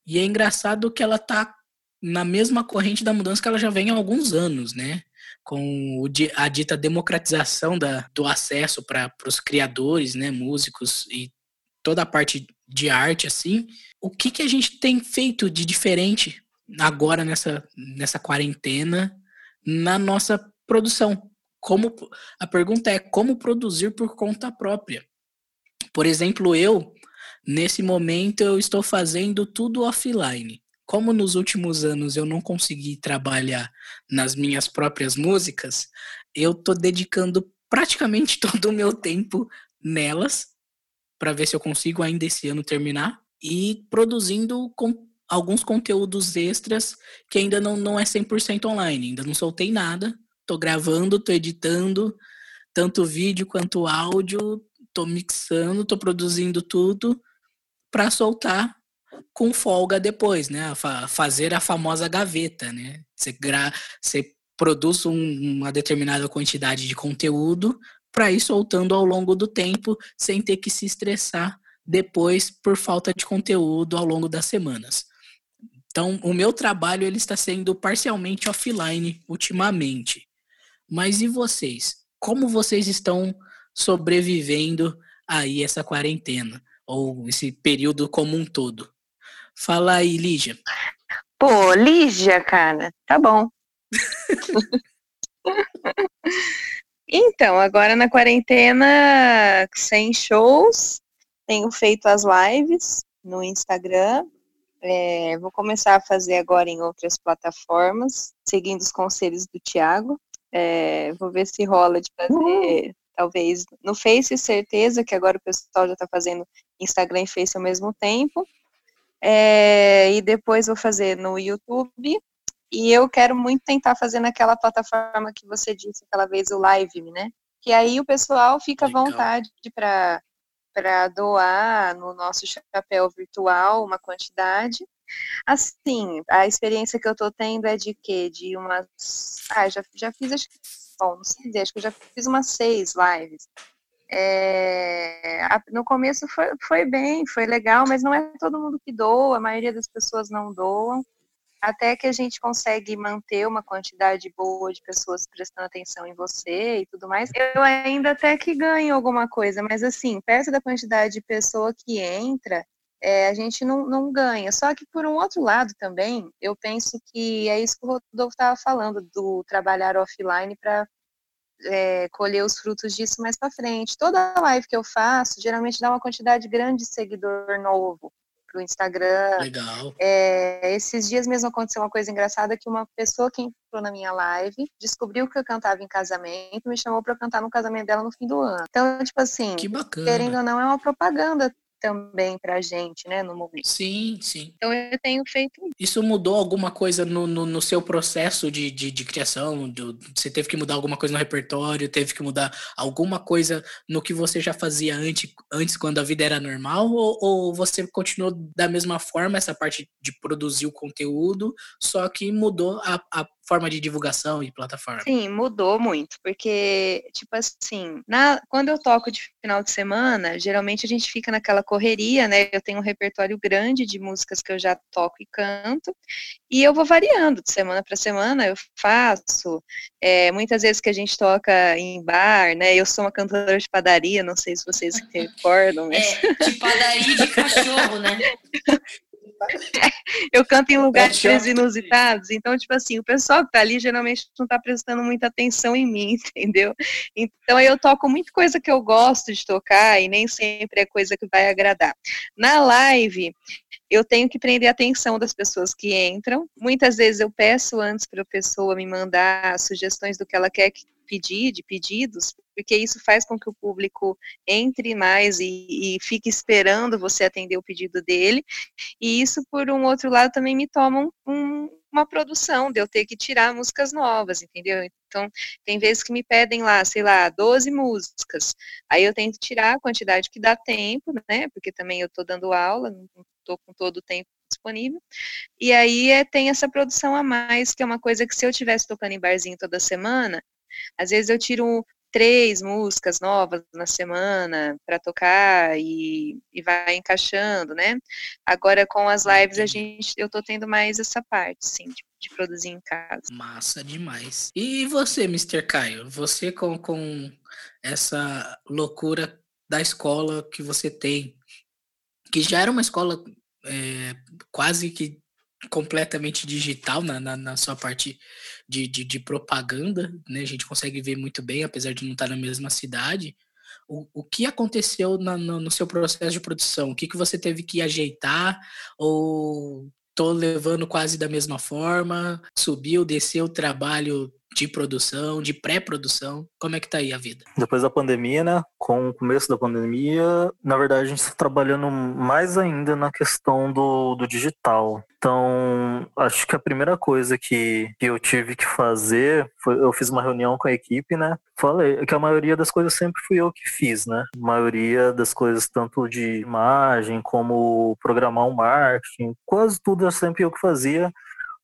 E é engraçado que ela está na mesma corrente da mudança que ela já vem há alguns anos, né? Com a dita democratização da, do acesso para os criadores, né, músicos e toda a parte de arte, assim, o que, que a gente tem feito de diferente agora nessa, nessa quarentena na nossa produção? Como a pergunta é como produzir por conta própria? Por exemplo, eu nesse momento eu estou fazendo tudo offline. Como nos últimos anos eu não consegui trabalhar nas minhas próprias músicas, eu estou dedicando praticamente todo o meu tempo nelas para ver se eu consigo ainda esse ano terminar e produzindo com alguns conteúdos extras que ainda não, não é 100% online, ainda não soltei nada, tô gravando, tô editando, tanto vídeo quanto áudio, tô mixando, tô produzindo tudo para soltar com folga depois, né? fazer a famosa gaveta, né? Você, gra você produz um, uma determinada quantidade de conteúdo para ir soltando ao longo do tempo sem ter que se estressar depois por falta de conteúdo ao longo das semanas. Então, o meu trabalho ele está sendo parcialmente offline ultimamente. Mas e vocês? Como vocês estão sobrevivendo aí essa quarentena ou esse período como um todo? Fala aí, Lígia. Pô, Lígia, cara, tá bom. Então, agora na quarentena, sem shows, tenho feito as lives no Instagram. É, vou começar a fazer agora em outras plataformas, seguindo os conselhos do Tiago. É, vou ver se rola de fazer, uhum. talvez no Face, certeza que agora o pessoal já está fazendo Instagram e Face ao mesmo tempo. É, e depois vou fazer no YouTube e eu quero muito tentar fazer naquela plataforma que você disse aquela vez, o Live, né? Que aí o pessoal fica à vontade para para doar no nosso chapéu virtual uma quantidade. Assim, a experiência que eu estou tendo é de quê? De umas. Ah, já, já fiz, acho que. Bom, não sei dizer, acho que eu já fiz umas seis lives. É, a, no começo foi, foi bem, foi legal, mas não é todo mundo que doa, a maioria das pessoas não doam até que a gente consegue manter uma quantidade boa de pessoas prestando atenção em você e tudo mais, eu ainda até que ganho alguma coisa, mas assim, perto da quantidade de pessoa que entra, é, a gente não, não ganha. Só que por um outro lado também, eu penso que é isso que o Rodolfo estava falando, do trabalhar offline para é, colher os frutos disso mais para frente. Toda live que eu faço, geralmente dá uma quantidade grande de seguidor novo para o Instagram. Legal. É, esses dias mesmo aconteceu uma coisa engraçada que uma pessoa que entrou na minha live descobriu que eu cantava em casamento, me chamou para cantar no casamento dela no fim do ano. Então, tipo assim, querendo ou não, é uma propaganda também para a gente, né, no momento. Sim, sim. Então eu tenho feito isso. mudou alguma coisa no, no, no seu processo de, de, de criação? Do, você teve que mudar alguma coisa no repertório? Teve que mudar alguma coisa no que você já fazia antes, antes quando a vida era normal? Ou, ou você continuou da mesma forma, essa parte de produzir o conteúdo, só que mudou a, a forma de divulgação e plataforma? Sim, mudou muito, porque, tipo assim, na, quando eu toco de final de semana, geralmente a gente fica naquela correria, né? Eu tenho um repertório grande de músicas que eu já toco e canto, e eu vou variando de semana para semana, eu faço. É, muitas vezes que a gente toca em bar, né? Eu sou uma cantora de padaria, não sei se vocês recordam. Mas... É, de padaria de cachorro, né? eu canto em lugares inusitados, então, tipo assim, o pessoal que tá ali geralmente não tá prestando muita atenção em mim, entendeu? Então, eu toco muita coisa que eu gosto de tocar e nem sempre é coisa que vai agradar. Na live, eu tenho que prender a atenção das pessoas que entram. Muitas vezes eu peço antes para a pessoa me mandar sugestões do que ela quer pedir, de pedidos, porque isso faz com que o público entre mais e, e fique esperando você atender o pedido dele. E isso, por um outro lado, também me toma um, uma produção de eu ter que tirar músicas novas, entendeu? Então, tem vezes que me pedem lá, sei lá, 12 músicas. Aí eu tento tirar a quantidade que dá tempo, né? Porque também eu estou dando aula, não estou com todo o tempo disponível. E aí é, tem essa produção a mais, que é uma coisa que se eu estivesse tocando em barzinho toda semana, às vezes eu tiro três músicas novas na semana para tocar e, e, vai encaixando, né? Agora com as lives a gente, eu tô tendo mais essa parte, sim, de, de produzir em casa. Massa demais. E você, Mr. Caio, você com, com essa loucura da escola que você tem, que já era uma escola é, quase que completamente digital na, na, na sua parte de, de, de, propaganda, né? A gente consegue ver muito bem, apesar de não estar na mesma cidade. O, o que aconteceu na, no, no, seu processo de produção? O que, que você teve que ajeitar? Ou tô levando quase da mesma forma? Subiu, desceu o trabalho de produção, de pré-produção? Como é que tá aí a vida? Depois da pandemia, né? Com o começo da pandemia, na verdade a gente está trabalhando mais ainda na questão do, do digital. Então, acho que a primeira coisa que, que eu tive que fazer foi eu fiz uma reunião com a equipe, né? Falei que a maioria das coisas sempre fui eu que fiz, né? A maioria das coisas, tanto de imagem como programar um marketing, quase tudo é sempre eu que fazia.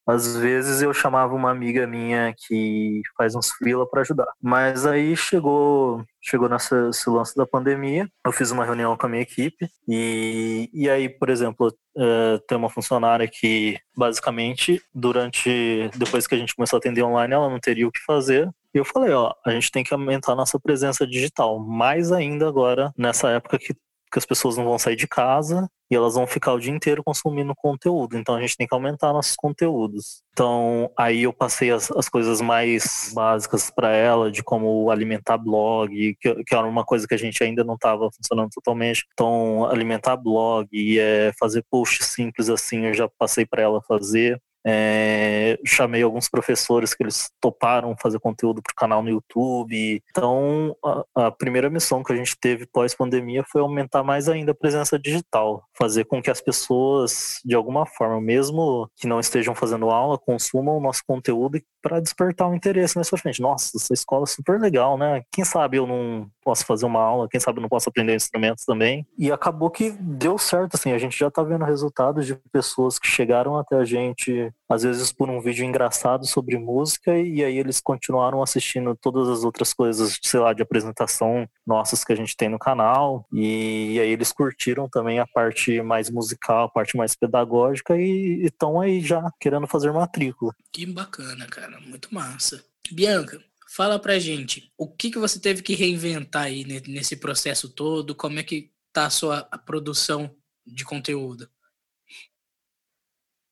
Às vezes eu chamava uma amiga minha que faz uns freela para ajudar. Mas aí chegou chegou nessa, esse lance da pandemia, eu fiz uma reunião com a minha equipe e, e aí, por exemplo, uh, tem uma funcionária que basicamente durante depois que a gente começou a atender online, ela não teria o que fazer. E eu falei, ó, a gente tem que aumentar a nossa presença digital, mais ainda agora nessa época que que as pessoas não vão sair de casa e elas vão ficar o dia inteiro consumindo conteúdo. Então a gente tem que aumentar nossos conteúdos. Então aí eu passei as, as coisas mais básicas para ela, de como alimentar blog, que, que, era uma coisa que a gente ainda não estava funcionando totalmente. Então alimentar blog, é, fazer posts simples assim, eu já passei para ela fazer. É, chamei alguns professores que eles toparam fazer conteúdo para o canal no YouTube. Então, a, a, primeira missão que a gente teve pós-pandemia foi aumentar mais ainda a presença digital, fazer com que as pessoas, de alguma forma, mesmo que não estejam fazendo aula, consumam o nosso conteúdo para despertar um interesse nessa frente. Nossa, essa escola é super legal, né? Quem sabe eu não posso fazer uma aula, quem sabe eu não posso aprender instrumentos também. E acabou que deu certo, assim, a gente já está vendo resultados de pessoas que chegaram até a gente às vezes por um vídeo engraçado sobre música, e aí eles continuaram assistindo todas as outras coisas, sei lá, de apresentação nossas que a gente tem no canal, e, aí eles curtiram também a parte mais musical, a parte mais pedagógica, e estão aí já querendo fazer matrícula. Que bacana, cara, muito massa. Bianca, fala pra gente, o que, que você teve que reinventar aí nesse processo todo, como é que tá a sua produção de conteúdo?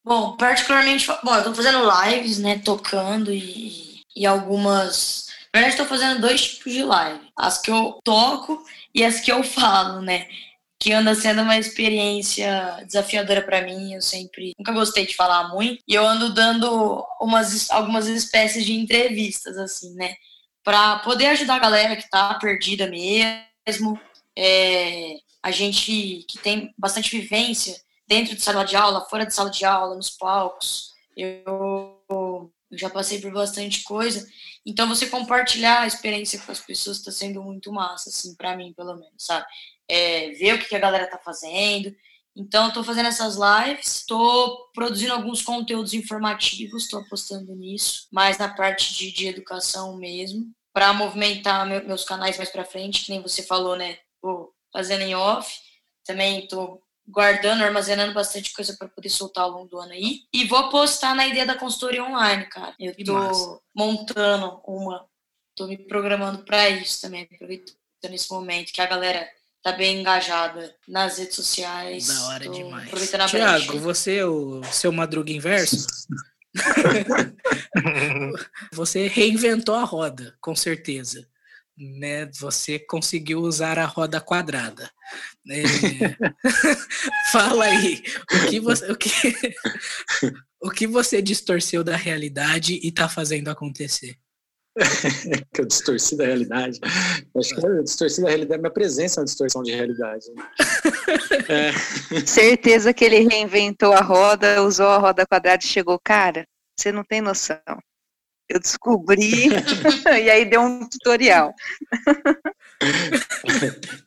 Bom, particularmente, bom, eu tô fazendo lives, né, tocando e, e algumas verdade, estou fazendo dois tipos de live. As que eu toco e as que eu falo, né? Que anda sendo uma experiência desafiadora para mim. Eu sempre nunca gostei de falar muito e eu ando dando umas algumas espécies de entrevistas assim, né, para poder ajudar a galera que tá perdida mesmo. É, a gente que tem bastante vivência dentro de sala de aula, fora de sala de aula, nos palcos. Eu, eu já passei por bastante coisa. Então, você compartilhar a experiência com as pessoas está sendo muito massa, assim, para mim, pelo menos, sabe? É, ver o que a galera tá fazendo. Então, estou fazendo essas lives, estou produzindo alguns conteúdos informativos, estou apostando nisso, mais na parte de, de educação mesmo, para movimentar meu, meus canais mais para frente, que nem você falou, né? Tô fazendo em off, também estou guardando, armazenando bastante coisa para poder soltar ao longo do ano aí. E vou apostar na ideia da consultoria online, cara. Eu estou montando uma, estou me programando para isso também, aproveitando esse momento que a galera tá bem engajada nas redes sociais. Da hora demais. Tiago, você é o seu Madruga Inverso? você reinventou a roda, com certeza. Né? Você conseguiu usar a roda quadrada. É... Fala aí, o que você, o que, o que você distorceu da realidade e está fazendo acontecer? que eu distorci da realidade. Acho que eu distorci da realidade. Minha presença é uma distorção de realidade. Né? é. Certeza que ele reinventou a roda, usou a roda quadrada e chegou, cara, você não tem noção. Eu descobri e aí deu um tutorial.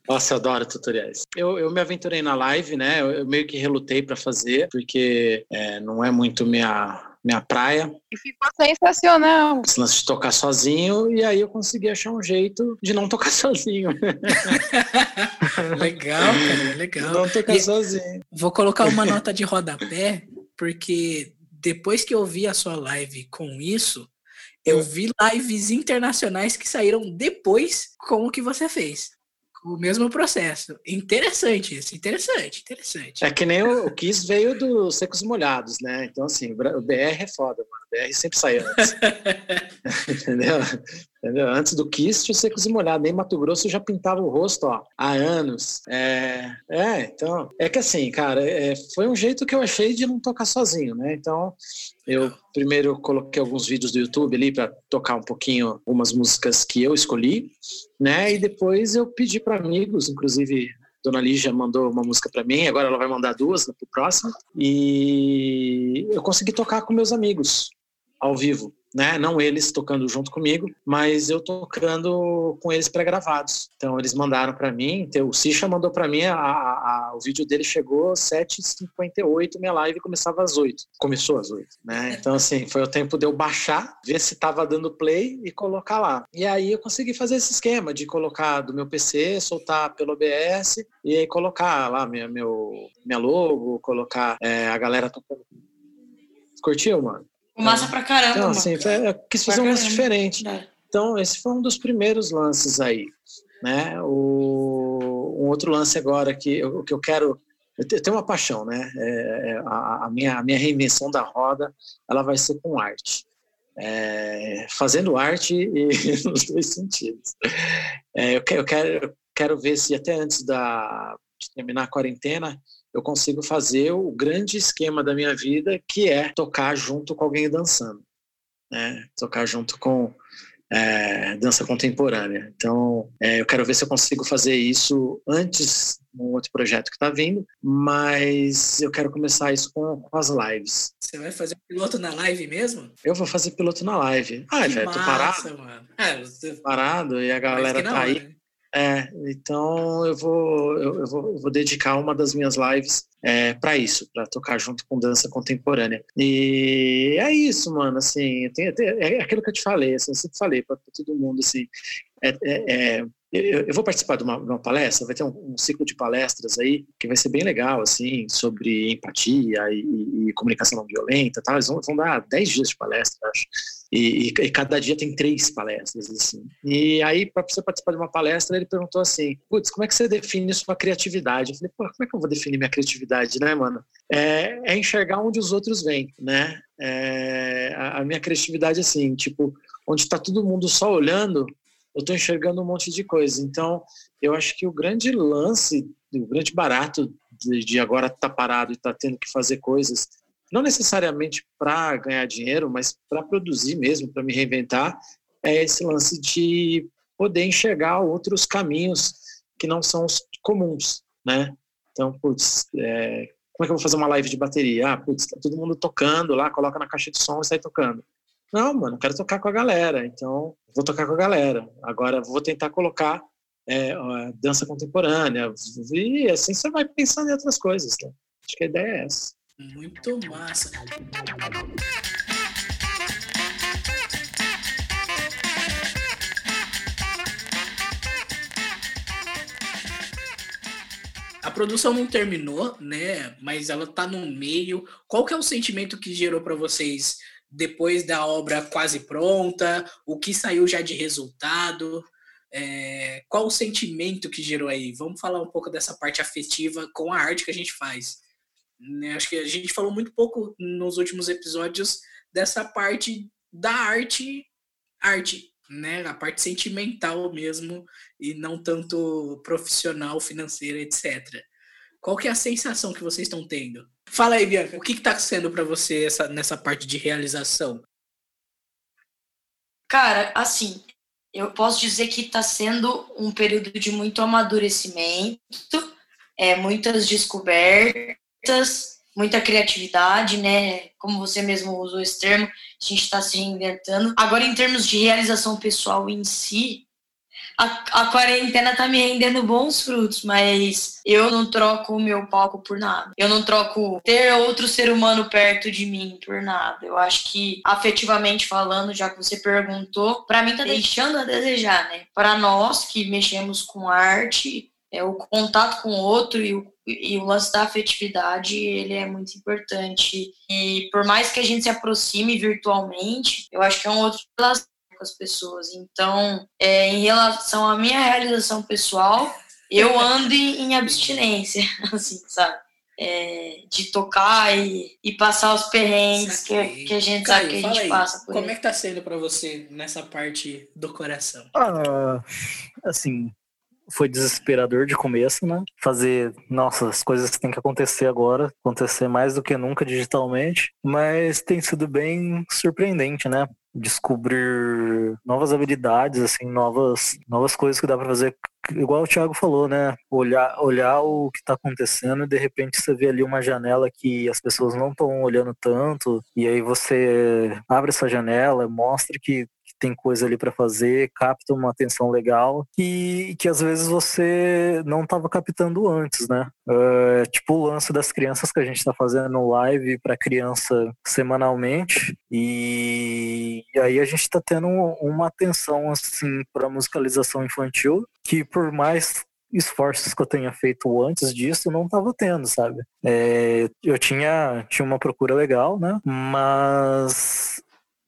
Nossa, eu adoro tutoriais. Eu, eu me aventurei na live, né? Eu, eu meio que relutei para fazer, porque é, não é muito minha minha praia. E ficou sensacional. Esse lance de tocar sozinho, e aí eu consegui achar um jeito de não tocar sozinho. legal, cara, legal. Não tocar e sozinho. Vou colocar uma nota de rodapé, porque depois que eu vi a sua live com isso, eu vi lives internacionais que saíram depois com o que você fez o mesmo processo. Interessante isso, interessante, interessante. É que nem o, o Kiss veio dos secos molhados, né? Então, assim, o BR é foda, mano. O BR sempre sai antes. Entendeu? Entendeu? Antes do Kiss tinha secos e molhados. Nem Mato Grosso já pintava o rosto, ó, há anos. É, é então, é que assim, cara, é, foi um jeito que eu achei de não tocar sozinho, né? Então, eu primeiro coloquei alguns vídeos do YouTube ali para tocar um pouquinho algumas músicas que eu escolhi, né? E depois eu pedi para amigos, inclusive Dona Lígia mandou uma música para mim, agora ela vai mandar duas no próximo. E eu consegui tocar com meus amigos ao vivo né? Não eles tocando junto comigo, mas eu tocando com eles pré-gravados. Então eles mandaram para mim, então, o Sicha mandou para mim, a, a, o vídeo dele chegou às 7h58, minha live começava às 8. Começou às 8, né? Então assim, foi o tempo de eu baixar, ver se tava dando play e colocar lá. E aí eu consegui fazer esse esquema de colocar do meu PC, soltar pelo OBS e aí colocar lá minha, meu, minha logo, colocar é, a galera tocando. Curtiu, mano? Massa pra caramba. Então, assim, eu quis fazer um lance diferente. É. Então, esse foi um dos primeiros lances aí. Né? O, um outro lance agora que eu, que eu quero. Eu tenho uma paixão, né? É, é, a, a, minha, a minha reinvenção da roda ela vai ser com arte. É, fazendo arte e nos dois sentidos. É, eu, quero, eu quero, quero ver se até antes da, de terminar a quarentena eu consigo fazer o grande esquema da minha vida, que é tocar junto com alguém dançando, né? Tocar junto com é, dança contemporânea. Então, é, eu quero ver se eu consigo fazer isso antes um outro projeto que está vindo, mas eu quero começar isso com, com, as lives. Você vai fazer piloto na live mesmo? Eu vou fazer piloto na live. Ah, velho, tô parado. Mano. É, você... Parado e a galera tá aí. Né? É, então eu vou, eu, eu, vou, eu vou dedicar uma das minhas lives é, para isso, para tocar junto com dança contemporânea. E é isso, mano, assim, é aquilo que eu te falei, assim, eu sempre falei para todo mundo, assim, é, é, é eu, eu, vou participar de uma, de uma, palestra, vai ter um, um, ciclo de palestras aí que vai ser bem legal, assim, sobre empatia e, e comunicação não violenta, tá? Eles vão, vão, dar 10 dias de palestra, acho. E, e, e, cada dia tem três palestras, assim. E aí, para você participar de uma palestra, ele perguntou assim: Putz, como é que você define sua criatividade? Eu falei, pô, como é que eu vou definir minha criatividade, né, mano? É, é enxergar onde os outros vêm, né? É, a, a minha criatividade, assim, tipo, onde está todo mundo só olhando, eu estou enxergando um monte de coisa. Então, eu acho que o grande lance, o grande barato de, de agora estar tá parado e estar tá tendo que fazer coisas, não necessariamente para ganhar dinheiro, mas para produzir mesmo, para me reinventar, é esse lance de poder enxergar outros caminhos que não são os comuns, né? Então, putz, é, como é que eu vou fazer uma live de bateria? Ah, putz, tá todo mundo tocando lá, coloca na caixa de som e sai tocando. Não, mano, quero tocar com a galera, então vou tocar com a galera. Agora vou tentar colocar é, dança contemporânea, e assim você vai pensando em outras coisas. Né? Acho que a ideia é essa. Muito massa. A produção não terminou, né? Mas ela tá no meio. Qual que é o sentimento que gerou para vocês depois da obra quase pronta? O que saiu já de resultado? É, qual o sentimento que gerou aí? Vamos falar um pouco dessa parte afetiva com a arte que a gente faz. Né? Acho que a gente falou muito pouco nos últimos episódios dessa parte da arte, arte, né? A parte sentimental mesmo e não tanto profissional, financeira, etc. Qual que é a sensação que vocês estão tendo? Fala aí, Bianca, o que está sendo para você essa, nessa parte de realização? Cara, assim, eu posso dizer que está sendo um período de muito amadurecimento, é, muitas descobertas, muita criatividade, né? Como você mesmo usou esse termo, a gente está se reinventando. Agora, em termos de realização pessoal em si, a, a quarentena tá me rendendo bons frutos, mas eu não troco o meu palco por nada. Eu não troco ter outro ser humano perto de mim por nada. Eu acho que, afetivamente falando, já que você perguntou, para mim tá deixando a desejar, né? Para nós que mexemos com arte, é, o contato com o outro e o, e o lance da afetividade, ele é muito importante. E por mais que a gente se aproxime virtualmente, eu acho que é um outro com as pessoas. Então, é, em relação à minha realização pessoal, eu ando em abstinência, assim, sabe? É, de tocar e, e, passar os perrengues que, que, a gente Caio, sabe que a gente aí, passa por Como aí. é que tá sendo para você nessa parte do coração? Ah, assim, foi desesperador de começo, né? Fazer, nossa, as coisas têm que acontecer agora, acontecer mais do que nunca digitalmente, mas tem sido bem surpreendente, né? descobrir novas habilidades, assim, novas, novas coisas que dá para fazer. Igual o Thiago falou, né? Olhar, olhar o que está acontecendo e de repente você vê ali uma janela que as pessoas não estão olhando tanto, e aí você abre essa janela, mostra que tem coisa ali para fazer, capta uma atenção legal que, que às vezes você não estava captando antes, né? Uh, tipo o lance das crianças que a gente está fazendo live para criança semanalmente e, e, aí a gente está tendo uma atenção assim para musicalização infantil que por mais esforços que eu tenha feito antes disso não estava tendo, sabe? É, eu tinha, tinha uma procura legal, né? Mas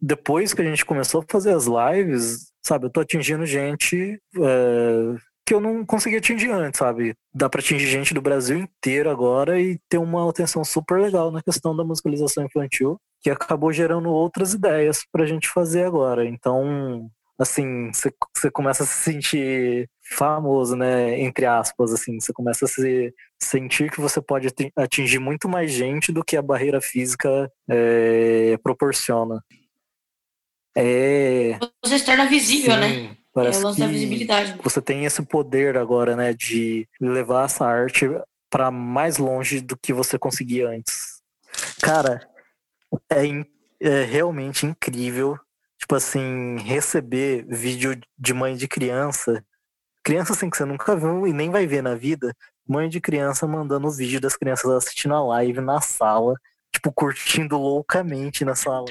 depois que a gente começou a fazer as lives, sabe, eu tô atingindo gente é, que eu não conseguia atingir antes, sabe? Dá para atingir gente do Brasil inteiro agora e ter uma atenção super legal na questão da musicalização infantil, que acabou gerando outras ideias pra gente fazer agora. Então, assim, você começa a se sentir famoso, né, entre aspas, assim, você começa a se sentir que você pode atingir muito mais gente do que a barreira física é, proporciona. É... Você se torna visível, Sim, né? Parece é o lance da visibilidade. Você tem esse poder agora, né, de levar essa arte para mais longe do que você conseguia antes. Cara, é, é realmente incrível, tipo assim, receber vídeo de mãe de criança, criança assim que você nunca viu e nem vai ver na vida, mãe de criança mandando o vídeo das crianças assistindo a live na sala, tipo, curtindo loucamente na sala.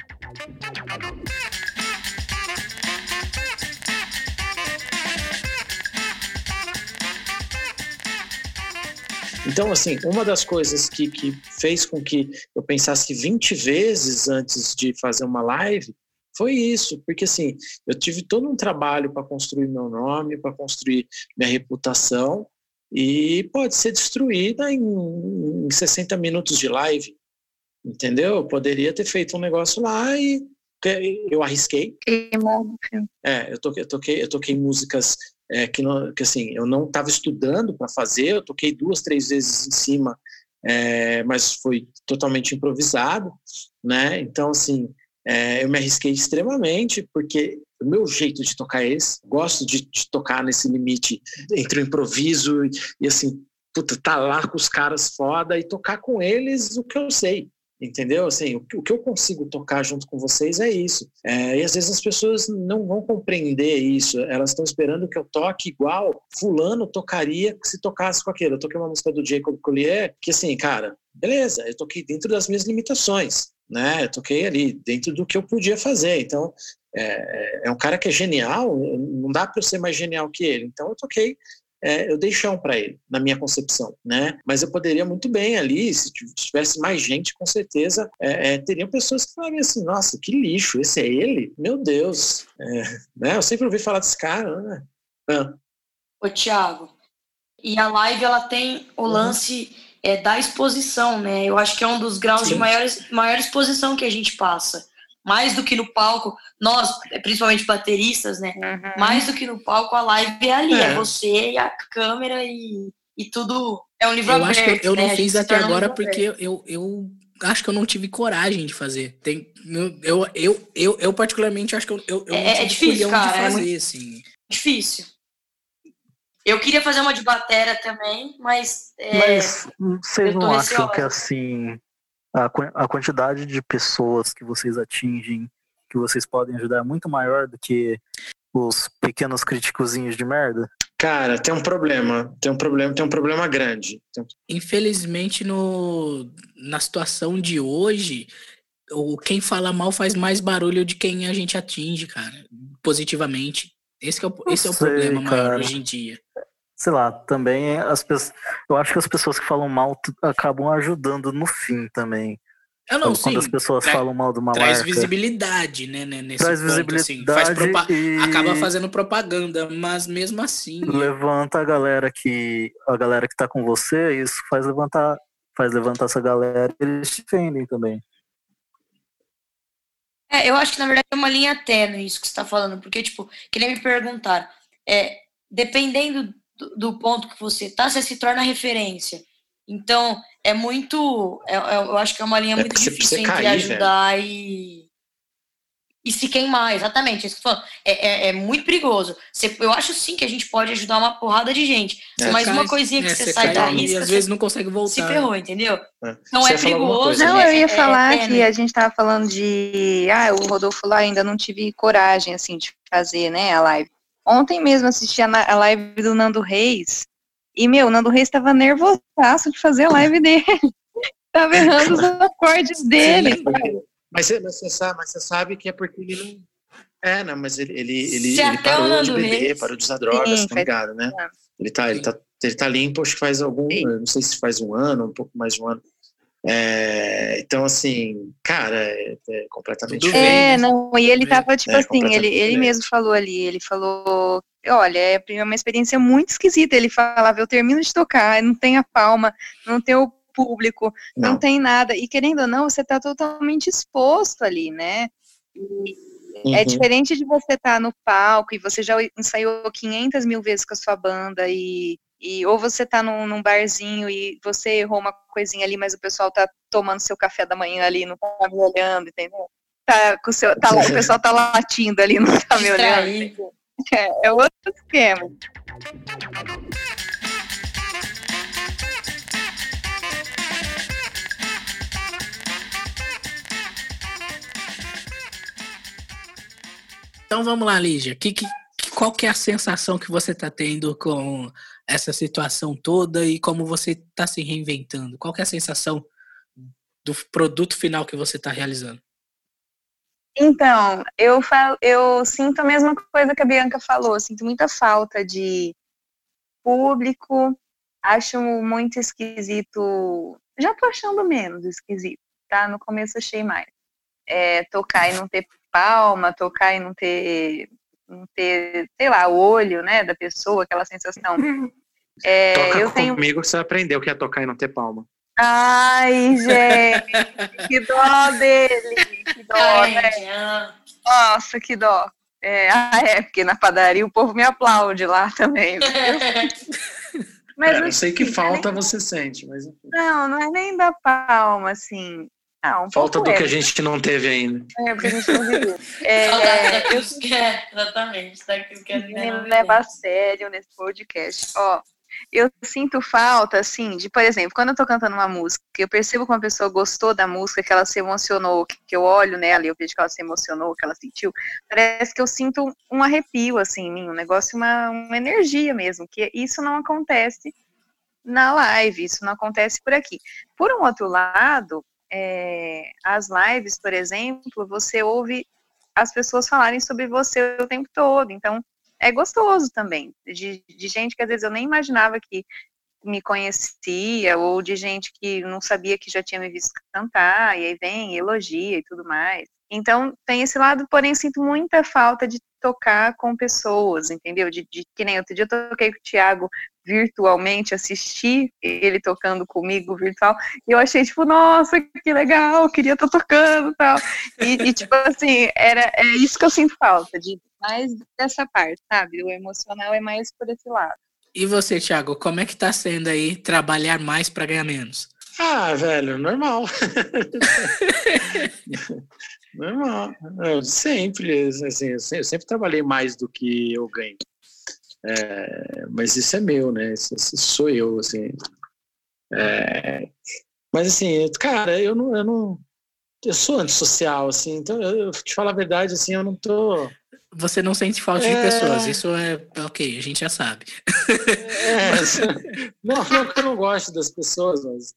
Então, assim, uma das coisas que, que fez com que eu pensasse 20 vezes antes de fazer uma live foi isso, porque assim, eu tive todo um trabalho para construir meu nome, para construir minha reputação, e pode ser destruída em, em 60 minutos de live, entendeu? Eu poderia ter feito um negócio lá e eu arrisquei. É, eu toquei, eu toquei, eu toquei músicas é, que, não, que assim eu não estava estudando para fazer. Eu toquei duas, três vezes em cima, é, mas foi totalmente improvisado, né? Então assim, é, eu me arrisquei extremamente porque o meu jeito de tocar é esse. Gosto de, de tocar nesse limite entre o improviso e, e assim, puta, tá lá com os caras foda e tocar com eles o que eu sei entendeu? Assim, o, que eu consigo tocar junto com vocês é isso. É, e às vezes as pessoas não vão compreender isso. Elas estão esperando que eu toque igual fulano tocaria se tocasse com aquele. Eu toquei uma música do Jacob Collier que assim, cara, beleza, eu toquei dentro das minhas limitações, né? Eu toquei ali dentro do que eu podia fazer. Então, é, é um cara que é genial, não dá para eu ser mais genial que ele. Então, eu toquei é, eu dei chão para ele, na minha concepção, né? Mas eu poderia muito bem ali, se tivesse mais gente, com certeza, é, é, teriam pessoas que falariam assim, nossa, que lixo, esse é ele? Meu Deus, é, né? Eu sempre ouvi falar desse cara, né? Ah. Ô, Thiago, e a live, ela tem o uhum. lance é, da exposição, né? Eu acho que é um dos graus Sim. de maior, maior exposição que a gente passa mais do que no palco, nós, principalmente bateristas, né? Uhum. Mais do que no palco, a live é ali, é, é você e a câmera e, e tudo. É um livro eu aberto. Acho que eu, né? não fiz até agora um porque eu, eu acho que eu não tive coragem de fazer. Tem, eu, eu, eu, eu particularmente acho que eu, eu, eu é, é difícil, cara, de é fazer, é assim. Difícil. Eu queria fazer uma de batera também, mas. É, mas vocês não acham que assim a, a quantidade de pessoas que vocês atingem, que vocês podem ajudar é muito maior do que os pequenos criticozinhos de merda? Cara, tem um problema, tem um problema, tem um problema grande. Infelizmente, no, na situação de hoje, o quem fala mal faz mais barulho de quem a gente atinge, cara, positivamente. Esse é o, esse é o sei, problema cara. maior hoje em dia sei lá, também as pessoas. Eu acho que as pessoas que falam mal acabam ajudando no fim também. Eu não, quando, quando as pessoas falam mal de uma traz marca. Traz visibilidade, né, né, nesse traz ponto, visibilidade assim. Faz e... Acaba fazendo propaganda, mas mesmo assim... Levanta a galera que... A galera que tá com você, isso faz levantar... Faz levantar essa galera e eles te defendem também. É, eu acho que na verdade é uma linha tênue isso que você tá falando, porque, tipo, que nem me perguntar, é, dependendo do, ponto que você tá, você se torna referência. Então, é muito. É, é, eu acho que é uma linha é muito difícil entre cair, ajudar velho. e. E se queimar, exatamente. É, isso que eu é, é, é, muito perigoso. Você, eu acho sim que a gente pode ajudar uma porrada de gente. É, mas cai, uma coisinha que você sai da risca. E às vezes não consegue voltar. Se ferrou, entendeu? Então é perigoso. Não, eu ia falar que a gente tava falando de. Ah, o Rodolfo lá ainda não tive coragem, assim, de fazer, né, a live. Ontem mesmo assisti a, live do Nando Reis. E, meu, o Nando Reis estava nervosaço de fazer a live dele. tava errando os acordes dele. Mas, mas, você sabe, mas você sabe que é porque ele não. É, não, mas ele, ele, ele, ele parou de beber, Reis. parou de usar drogas, Sim, tá ligado, né? Ele tá, ele, tá, ele tá limpo, acho que faz algum. Não sei se faz um ano, um pouco mais de um ano. É, então, assim, cara, é, é completamente Tudo diferente. É, não, e ele tava, tipo é, assim, ele, ele mesmo falou ali, ele falou, olha, é uma experiência muito esquisita, ele falava, eu termino de tocar, não tem a palma, não tem o público, não, não. tem nada, e querendo ou não, você tá totalmente exposto ali, né, e, é uhum. É diferente de você estar tá no palco e você já ensaiou 500 mil vezes com a sua banda e e ou você tá num, num, barzinho e você errou uma coisinha ali, mas o pessoal tá tomando seu café da manhã ali, não tá me olhando, entendeu? Tá, com o, seu, tá, o pessoal tá latindo ali, não tá me olhando. É, é outro esquema. Então vamos lá, Lígia. Que, que, qual que é a sensação que você está tendo com essa situação toda e como você está se reinventando? Qual é a sensação do produto final que você está realizando? Então, eu, falo, eu sinto a mesma coisa que a Bianca falou, sinto muita falta de público, acho muito esquisito, já tô achando menos esquisito, tá? No começo achei mais. É, tocar e não ter palma, tocar e não ter não ter, sei lá, o olho, né, da pessoa, aquela sensação. É, Toca eu tenho... comigo que você aprendeu que é tocar e não ter palma. Ai, gente, que dó dele, que dó, né? Nossa, que dó. É, ah, é, porque na padaria o povo me aplaude lá também. mas é, eu sei que assim, falta nem... você sente, mas Não, não é nem da palma, assim. Não, um falta do é. que a gente não teve ainda. É, porque a gente não viveu. É, eu... é, exatamente, daquilo que a gente me leva a sério nesse podcast. Ó, eu sinto falta, assim, de, por exemplo, quando eu tô cantando uma música, eu percebo que uma pessoa gostou da música, que ela se emocionou, que eu olho nela e eu vejo que ela se emocionou, que ela sentiu, parece que eu sinto um arrepio, assim, em mim, um negócio, uma, uma energia mesmo, que isso não acontece na live, isso não acontece por aqui. Por um outro lado, é, as lives, por exemplo, você ouve as pessoas falarem sobre você o tempo todo, então é gostoso também, de, de gente que às vezes eu nem imaginava que me conhecia, ou de gente que não sabia que já tinha me visto cantar, e aí vem, elogia e tudo mais. Então, tem esse lado, porém, sinto muita falta de tocar com pessoas, entendeu? De, de que nem outro dia eu toquei com o Thiago virtualmente, assisti ele tocando comigo virtual, e eu achei, tipo, nossa, que legal, queria estar tocando tal. e tal. E, tipo assim, era, é isso que eu sinto falta, de mais dessa parte, sabe? O emocional é mais por esse lado. E você, Thiago, como é que tá sendo aí trabalhar mais para ganhar menos? Ah, velho, normal. normal. Eu sempre, assim, eu sempre trabalhei mais do que eu ganho. É, mas isso é meu, né? Isso, isso sou eu, assim. É, mas assim, cara, eu não, eu não, eu sou antissocial, assim. Então, eu, eu te falar a verdade, assim, eu não tô você não sente falta é... de pessoas, isso é ok, a gente já sabe. É, não, não que eu não gosto das pessoas, mas.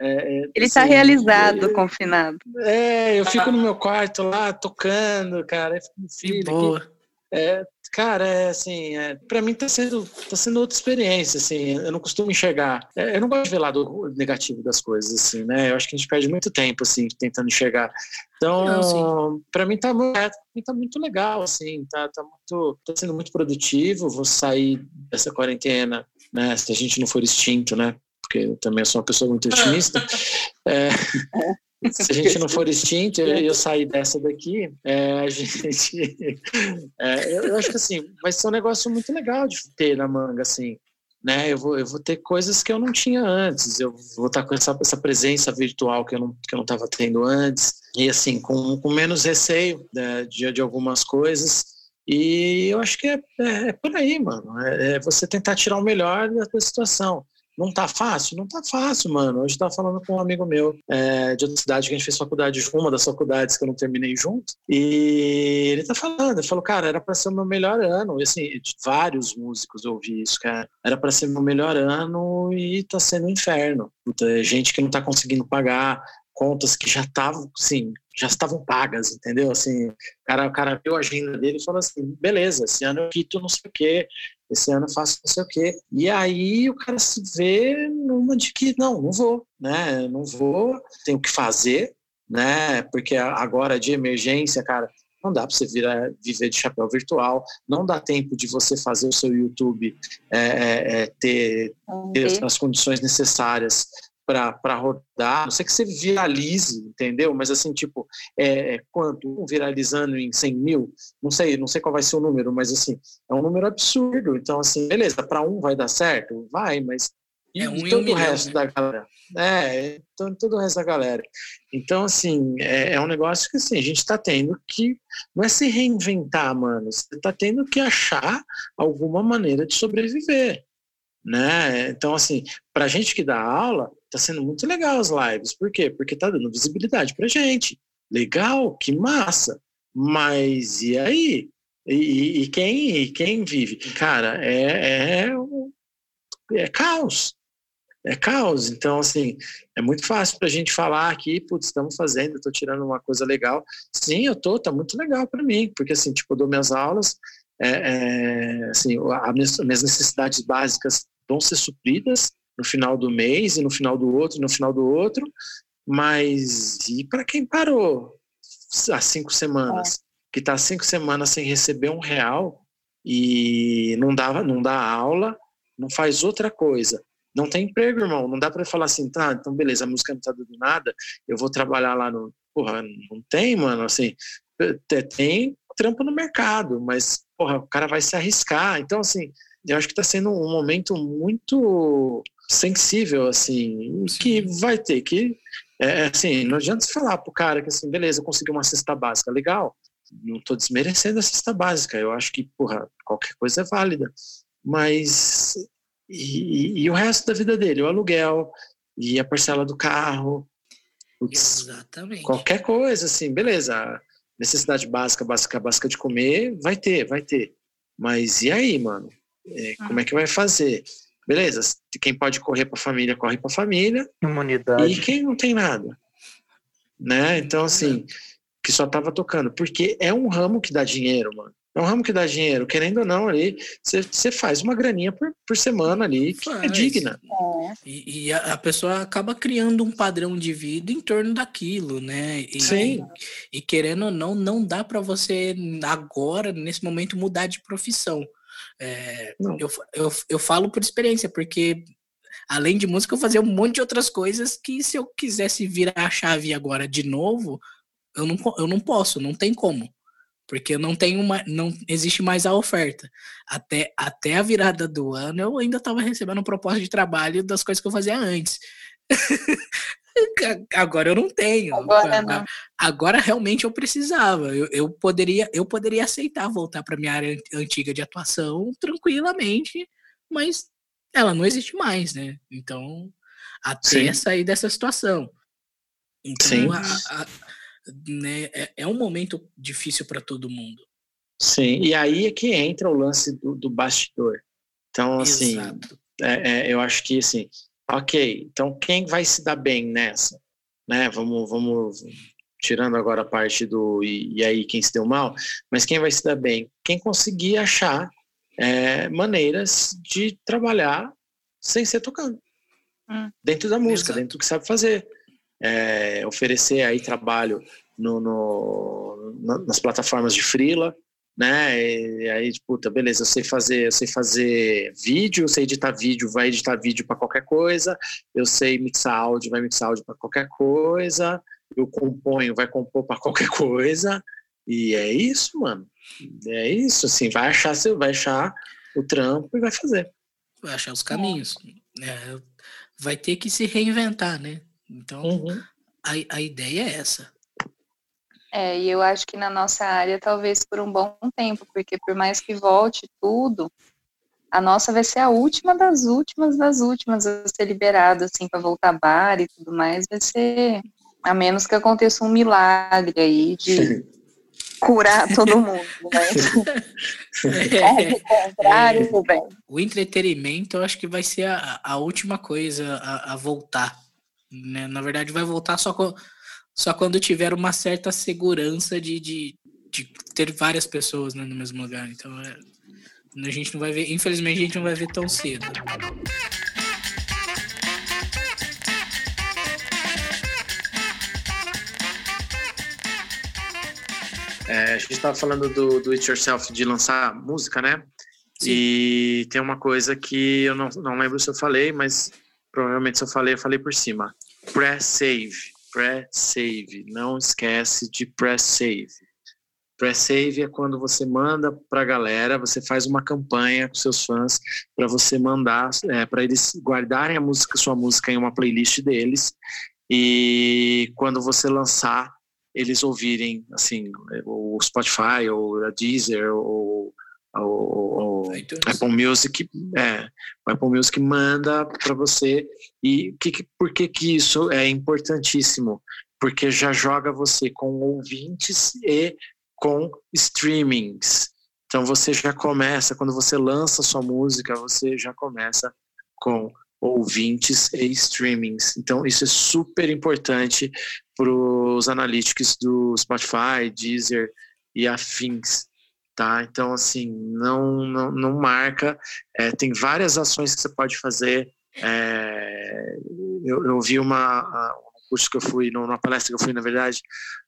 É, é Ele está assim, realizado, eu, confinado. É, eu fico no meu quarto lá tocando, cara. Que boa. É, cara, é assim, é, para mim tá sendo, tá sendo outra experiência, assim, eu não costumo enxergar, é, eu não gosto de ver lado negativo das coisas, assim, né, eu acho que a gente perde muito tempo, assim, tentando enxergar. Então, para mim tá, é, tá muito legal, assim, tá, tá, muito, tá sendo muito produtivo, vou sair dessa quarentena, né, se a gente não for extinto, né, porque eu também sou uma pessoa muito otimista, é, se a gente não for extinto e eu sair dessa daqui, é, a gente. É, eu, eu, acho que assim, vai ser um negócio muito legal de ter na manga, assim. Né? Eu, vou, eu vou ter coisas que eu não tinha antes, eu vou estar com essa, essa presença virtual que eu não que eu não estava tendo antes, e assim, com, com menos receio né, de, de algumas coisas. E eu acho que é, é, é por aí, mano. É, é, você tentar tirar o melhor da situação. Não tá fácil? Não tá fácil, mano. Hoje eu tava falando com um amigo meu é, de outra cidade que a gente fez faculdade, uma das faculdades que eu não terminei junto. E ele tá falando, ele falou, cara, era para ser o meu melhor ano. E assim, vários músicos eu ouvi isso, cara. Era para ser meu melhor ano e tá sendo um inferno. Puta, gente que não tá conseguindo pagar, contas que já estavam, sim, já estavam pagas, entendeu? Assim, o cara, o cara viu a agenda dele e falou assim, beleza, esse ano eu quito não sei o quê, esse ano eu faço não sei o quê. E aí o cara se vê numa de que, não, não vou, né? Não vou, tenho que fazer, né? Porque agora de emergência, cara, não dá para você virar, viver de chapéu virtual, não dá tempo de você fazer o seu YouTube é, é, ter, ter as condições necessárias para rodar, não sei que você viralize, entendeu? Mas assim, tipo, é, é quanto? Um viralizando em 100 mil? Não sei, não sei qual vai ser o número, mas assim, é um número absurdo. Então, assim, beleza, para um vai dar certo? Vai, mas e, é um todo o resto né? da galera? É, todo, todo o resto da galera. Então, assim, é, é um negócio que assim, a gente está tendo que. Não é se reinventar, mano. Você está tendo que achar alguma maneira de sobreviver. Né? Então, assim, para gente que dá aula, tá sendo muito legal as lives. Por quê? Porque tá dando visibilidade pra gente. Legal, que massa. Mas e aí? E, e quem, e quem vive? Cara, é, é, é caos. É caos. Então, assim, é muito fácil para a gente falar aqui, putz, estamos fazendo, estou tirando uma coisa legal. Sim, eu tô, tá muito legal para mim, porque assim, tipo, eu dou minhas aulas, é, é, assim, as minhas necessidades básicas vão ser supridas, no final do mês e no final do outro, no final do outro. Mas e para quem parou há cinco semanas, é. que está cinco semanas sem receber um real e não dava, não dá aula, não faz outra coisa. Não tem emprego, irmão. Não dá para falar assim, tá, então beleza, a música não tá dando nada, eu vou trabalhar lá no. porra, não tem, mano, assim, tem trampo no mercado, mas, porra, o cara vai se arriscar. Então, assim, eu acho que está sendo um momento muito sensível, assim, que vai ter que, é, assim, não adianta você falar pro cara que, assim, beleza, consegui uma cesta básica, legal, não estou desmerecendo a cesta básica, eu acho que, porra, qualquer coisa é válida, mas e, e, o resto da vida dele, o aluguel e a parcela do carro, putz, Exatamente. qualquer coisa, assim, beleza, necessidade básica, básica, básica de comer, vai ter, vai ter, mas e aí, mano? É, como é que vai fazer? Beleza, quem pode correr para a família, corre para a família. Imunidade. E quem não tem nada. Né? Então, assim, que só tava tocando. Porque é um ramo que dá dinheiro, mano. É um ramo que dá dinheiro, querendo ou não, ali, você faz uma graninha por, por semana ali, que é faz. é digna. E, e a, a, pessoa acaba criando um padrão de vida em torno daquilo, né? E, Sim. E, e querendo ou não, não dá para você agora, nesse momento, mudar de profissão. É, eu, eu, eu falo por experiência, porque além de música, eu fazia um monte de outras coisas que se eu quisesse virar a chave agora de novo, eu não, eu não posso, não tem como. Porque não tem uma, não existe mais a oferta. Até, até a virada do ano eu ainda estava recebendo proposta de trabalho das coisas que eu fazia antes. Agora eu não tenho. Agora, não. Agora realmente eu precisava. Eu, eu, poderia, eu poderia aceitar voltar para minha área antiga de atuação tranquilamente, mas ela não existe mais, né? Então, até Sim. sair dessa situação. Então, a, a, né, é, é, um momento difícil para todo mundo. Sim, e aí é que entra o lance do, do bastidor. Então, assim, é, é, eu acho que assim, Ok, então quem vai se dar bem nessa? Né? Vamos, vamos tirando agora a parte do e, e, aí quem se deu mal, mas quem vai se dar bem? Quem conseguir achar é, maneiras de trabalhar sem ser tocando. Hum. Dentro da música, Exato. dentro do que sabe fazer. É, oferecer aí trabalho no, no, nas plataformas de freela, né? E aí, puta, beleza, eu sei fazer, eu sei fazer vídeo, eu sei editar vídeo, vai editar vídeo para qualquer coisa, eu sei mixar áudio, vai mixar áudio para qualquer coisa, eu componho, vai compor para qualquer coisa. E é isso, mano. É isso, assim, vai achar, vai achar o trampo e vai fazer. Vai achar os caminhos. É, vai ter que se reinventar, né? Então, uhum. a, a ideia é essa. É, e eu acho que na nossa área talvez por um bom tempo, porque por mais que volte tudo, a nossa vai ser a última das últimas das últimas a ser liberada, assim, para voltar bar e tudo mais, vai ser, a menos que aconteça um milagre aí de curar todo mundo, né? é, é, contrário, é, o entretenimento eu acho que vai ser a, a última coisa a, a voltar, né? Na verdade vai voltar só com só quando tiver uma certa segurança de, de, de ter várias pessoas né, no mesmo lugar. Então, é, a gente não vai ver, infelizmente, a gente não vai ver tão cedo. É, a gente estava falando do, do It Yourself de lançar música, né? Sim. E tem uma coisa que eu não, não lembro se eu falei, mas provavelmente se eu falei, eu falei por cima. Press save pré-save. Não esquece de pré-save. Pré-save é quando você manda para a galera, você faz uma campanha com seus fãs para você mandar, é, para eles guardarem a música, sua música em uma playlist deles e quando você lançar, eles ouvirem, assim, o Spotify ou a Deezer ou o, o Apple Music, é, o Apple Music manda para você e que, por que que isso é importantíssimo? Porque já joga você com ouvintes e com streamings. Então você já começa, quando você lança sua música, você já começa com ouvintes e streamings. Então isso é super importante para os analytics do Spotify, Deezer e afins tá? Então, assim, não, não, não marca. É, tem várias ações que você pode fazer. É, eu, eu vi uma, um curso que eu fui, numa palestra que eu fui, na verdade,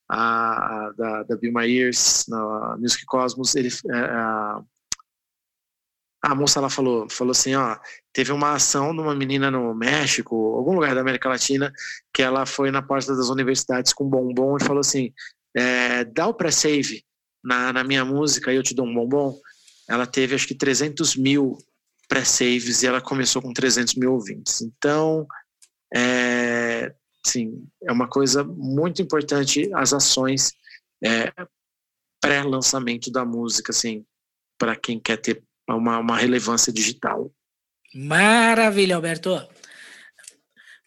a, a da, da Bill Myers, na Music Cosmos, ele, é, a, A moça lá falou, falou assim, ó, teve uma ação de uma menina no México, algum lugar da América Latina, que ela foi na porta das universidades com bombom e falou assim, é, dá o pré-save na, na minha música eu te dou um bombom. Ela teve acho que 300 mil pré-saves e ela começou com 300 mil ouvintes. Então, é, sim, é uma coisa muito importante as ações é, pré-lançamento da música, assim, para quem quer ter uma, uma relevância digital. Maravilha, Alberto.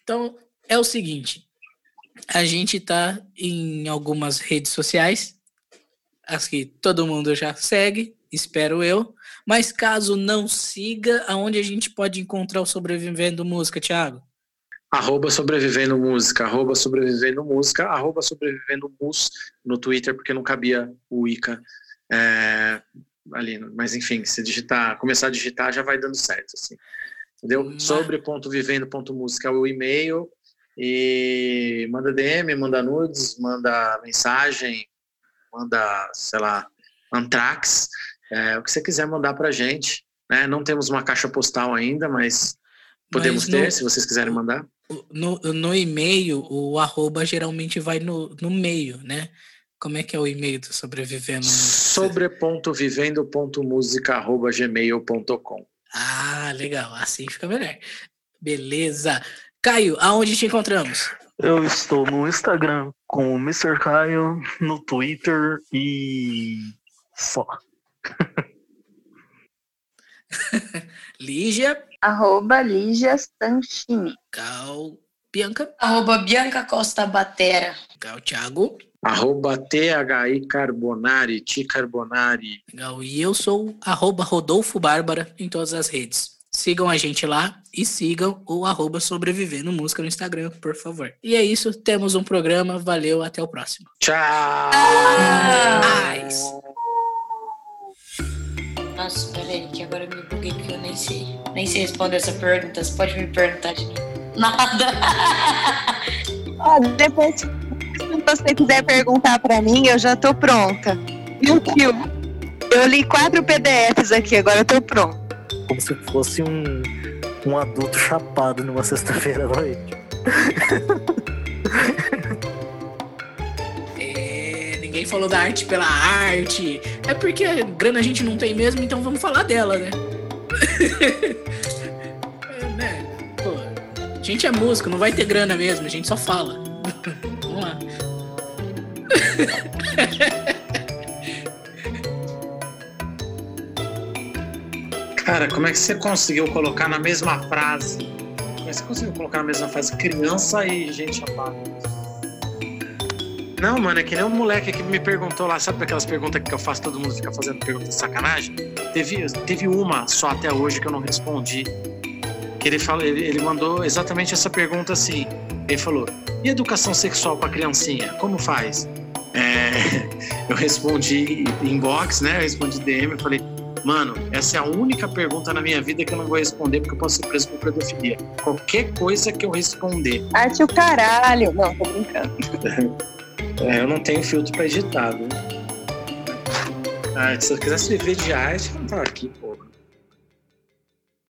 Então, é o seguinte, a gente está em algumas redes sociais, as que todo mundo já segue, espero eu. Mas caso não siga, aonde a gente pode encontrar o Sobrevivendo Música, Thiago? Arroba Sobrevivendo Música, arroba Sobrevivendo Música, arroba Sobrevivendo Mus no Twitter, porque não cabia o Ica é, ali. Mas enfim, se digitar, começar a digitar, já vai dando certo, assim. Entendeu? Mas... Sobre.vivendo.música é o e-mail e manda DM, manda nudes, manda mensagem, manda, sei lá, Antrax, é, o que você quiser mandar para a gente. Né? Não temos uma caixa postal ainda, mas podemos mas no, ter, se vocês quiserem mandar. No, no e-mail, o arroba geralmente vai no, no meio, né? Como é que é o e-mail do Sobrevivendo? Sobre.vivendo.musica.gmail.com Ah, legal. Assim fica melhor. Beleza. Caio, aonde te encontramos? Eu estou no Instagram com o Mr. Caio, no Twitter e só. Lígia. Arroba Lígia Stanchini. Cal Bianca. Arroba Bianca Costa Batera. Cal Thiago. Arroba THI Carbonari, Ti Carbonari. Legal. E eu sou arroba Rodolfo Bárbara em todas as redes. Sigam a gente lá e sigam o arroba Sobrevivendo Música no Instagram, por favor. E é isso, temos um programa. Valeu, até o próximo. Tchau! Ah! Nossa, peraí, que agora eu me buguei porque eu nem sei. Nem sei responder essa pergunta. Você pode me perguntar de novo. Nada. Ó, depois, se você quiser perguntar pra mim, eu já tô pronta. Viu, tio? Eu li quatro PDFs aqui, agora eu tô pronta. Como se fosse um, um adulto chapado numa sexta-feira à noite. Ninguém falou da arte pela arte. É porque grana a gente não tem mesmo, então vamos falar dela, né? é, né? Pô, a gente é músico, não vai ter grana mesmo, a gente só fala. vamos lá. Cara, como é que você conseguiu colocar na mesma frase? Como é que você conseguiu colocar na mesma frase criança e gente chapada? Não, mano, é que nem um moleque que me perguntou lá, sabe aquelas perguntas que eu faço, todo mundo fica fazendo pergunta de sacanagem? Teve, teve uma só até hoje que eu não respondi. Que ele, falou, ele, ele mandou exatamente essa pergunta assim. Ele falou: e educação sexual para criancinha? Como faz? É, eu respondi inbox, né? Eu respondi DM, eu falei, mano, essa é a única pergunta na minha vida que eu não vou responder porque eu posso ser preso por pedofilia. Qualquer coisa que eu responder. Arte o caralho. Não, tô brincando. É, eu não tenho filtro para editar, viu? Ah, se eu quisesse viver de arte, eu não tava aqui, porra.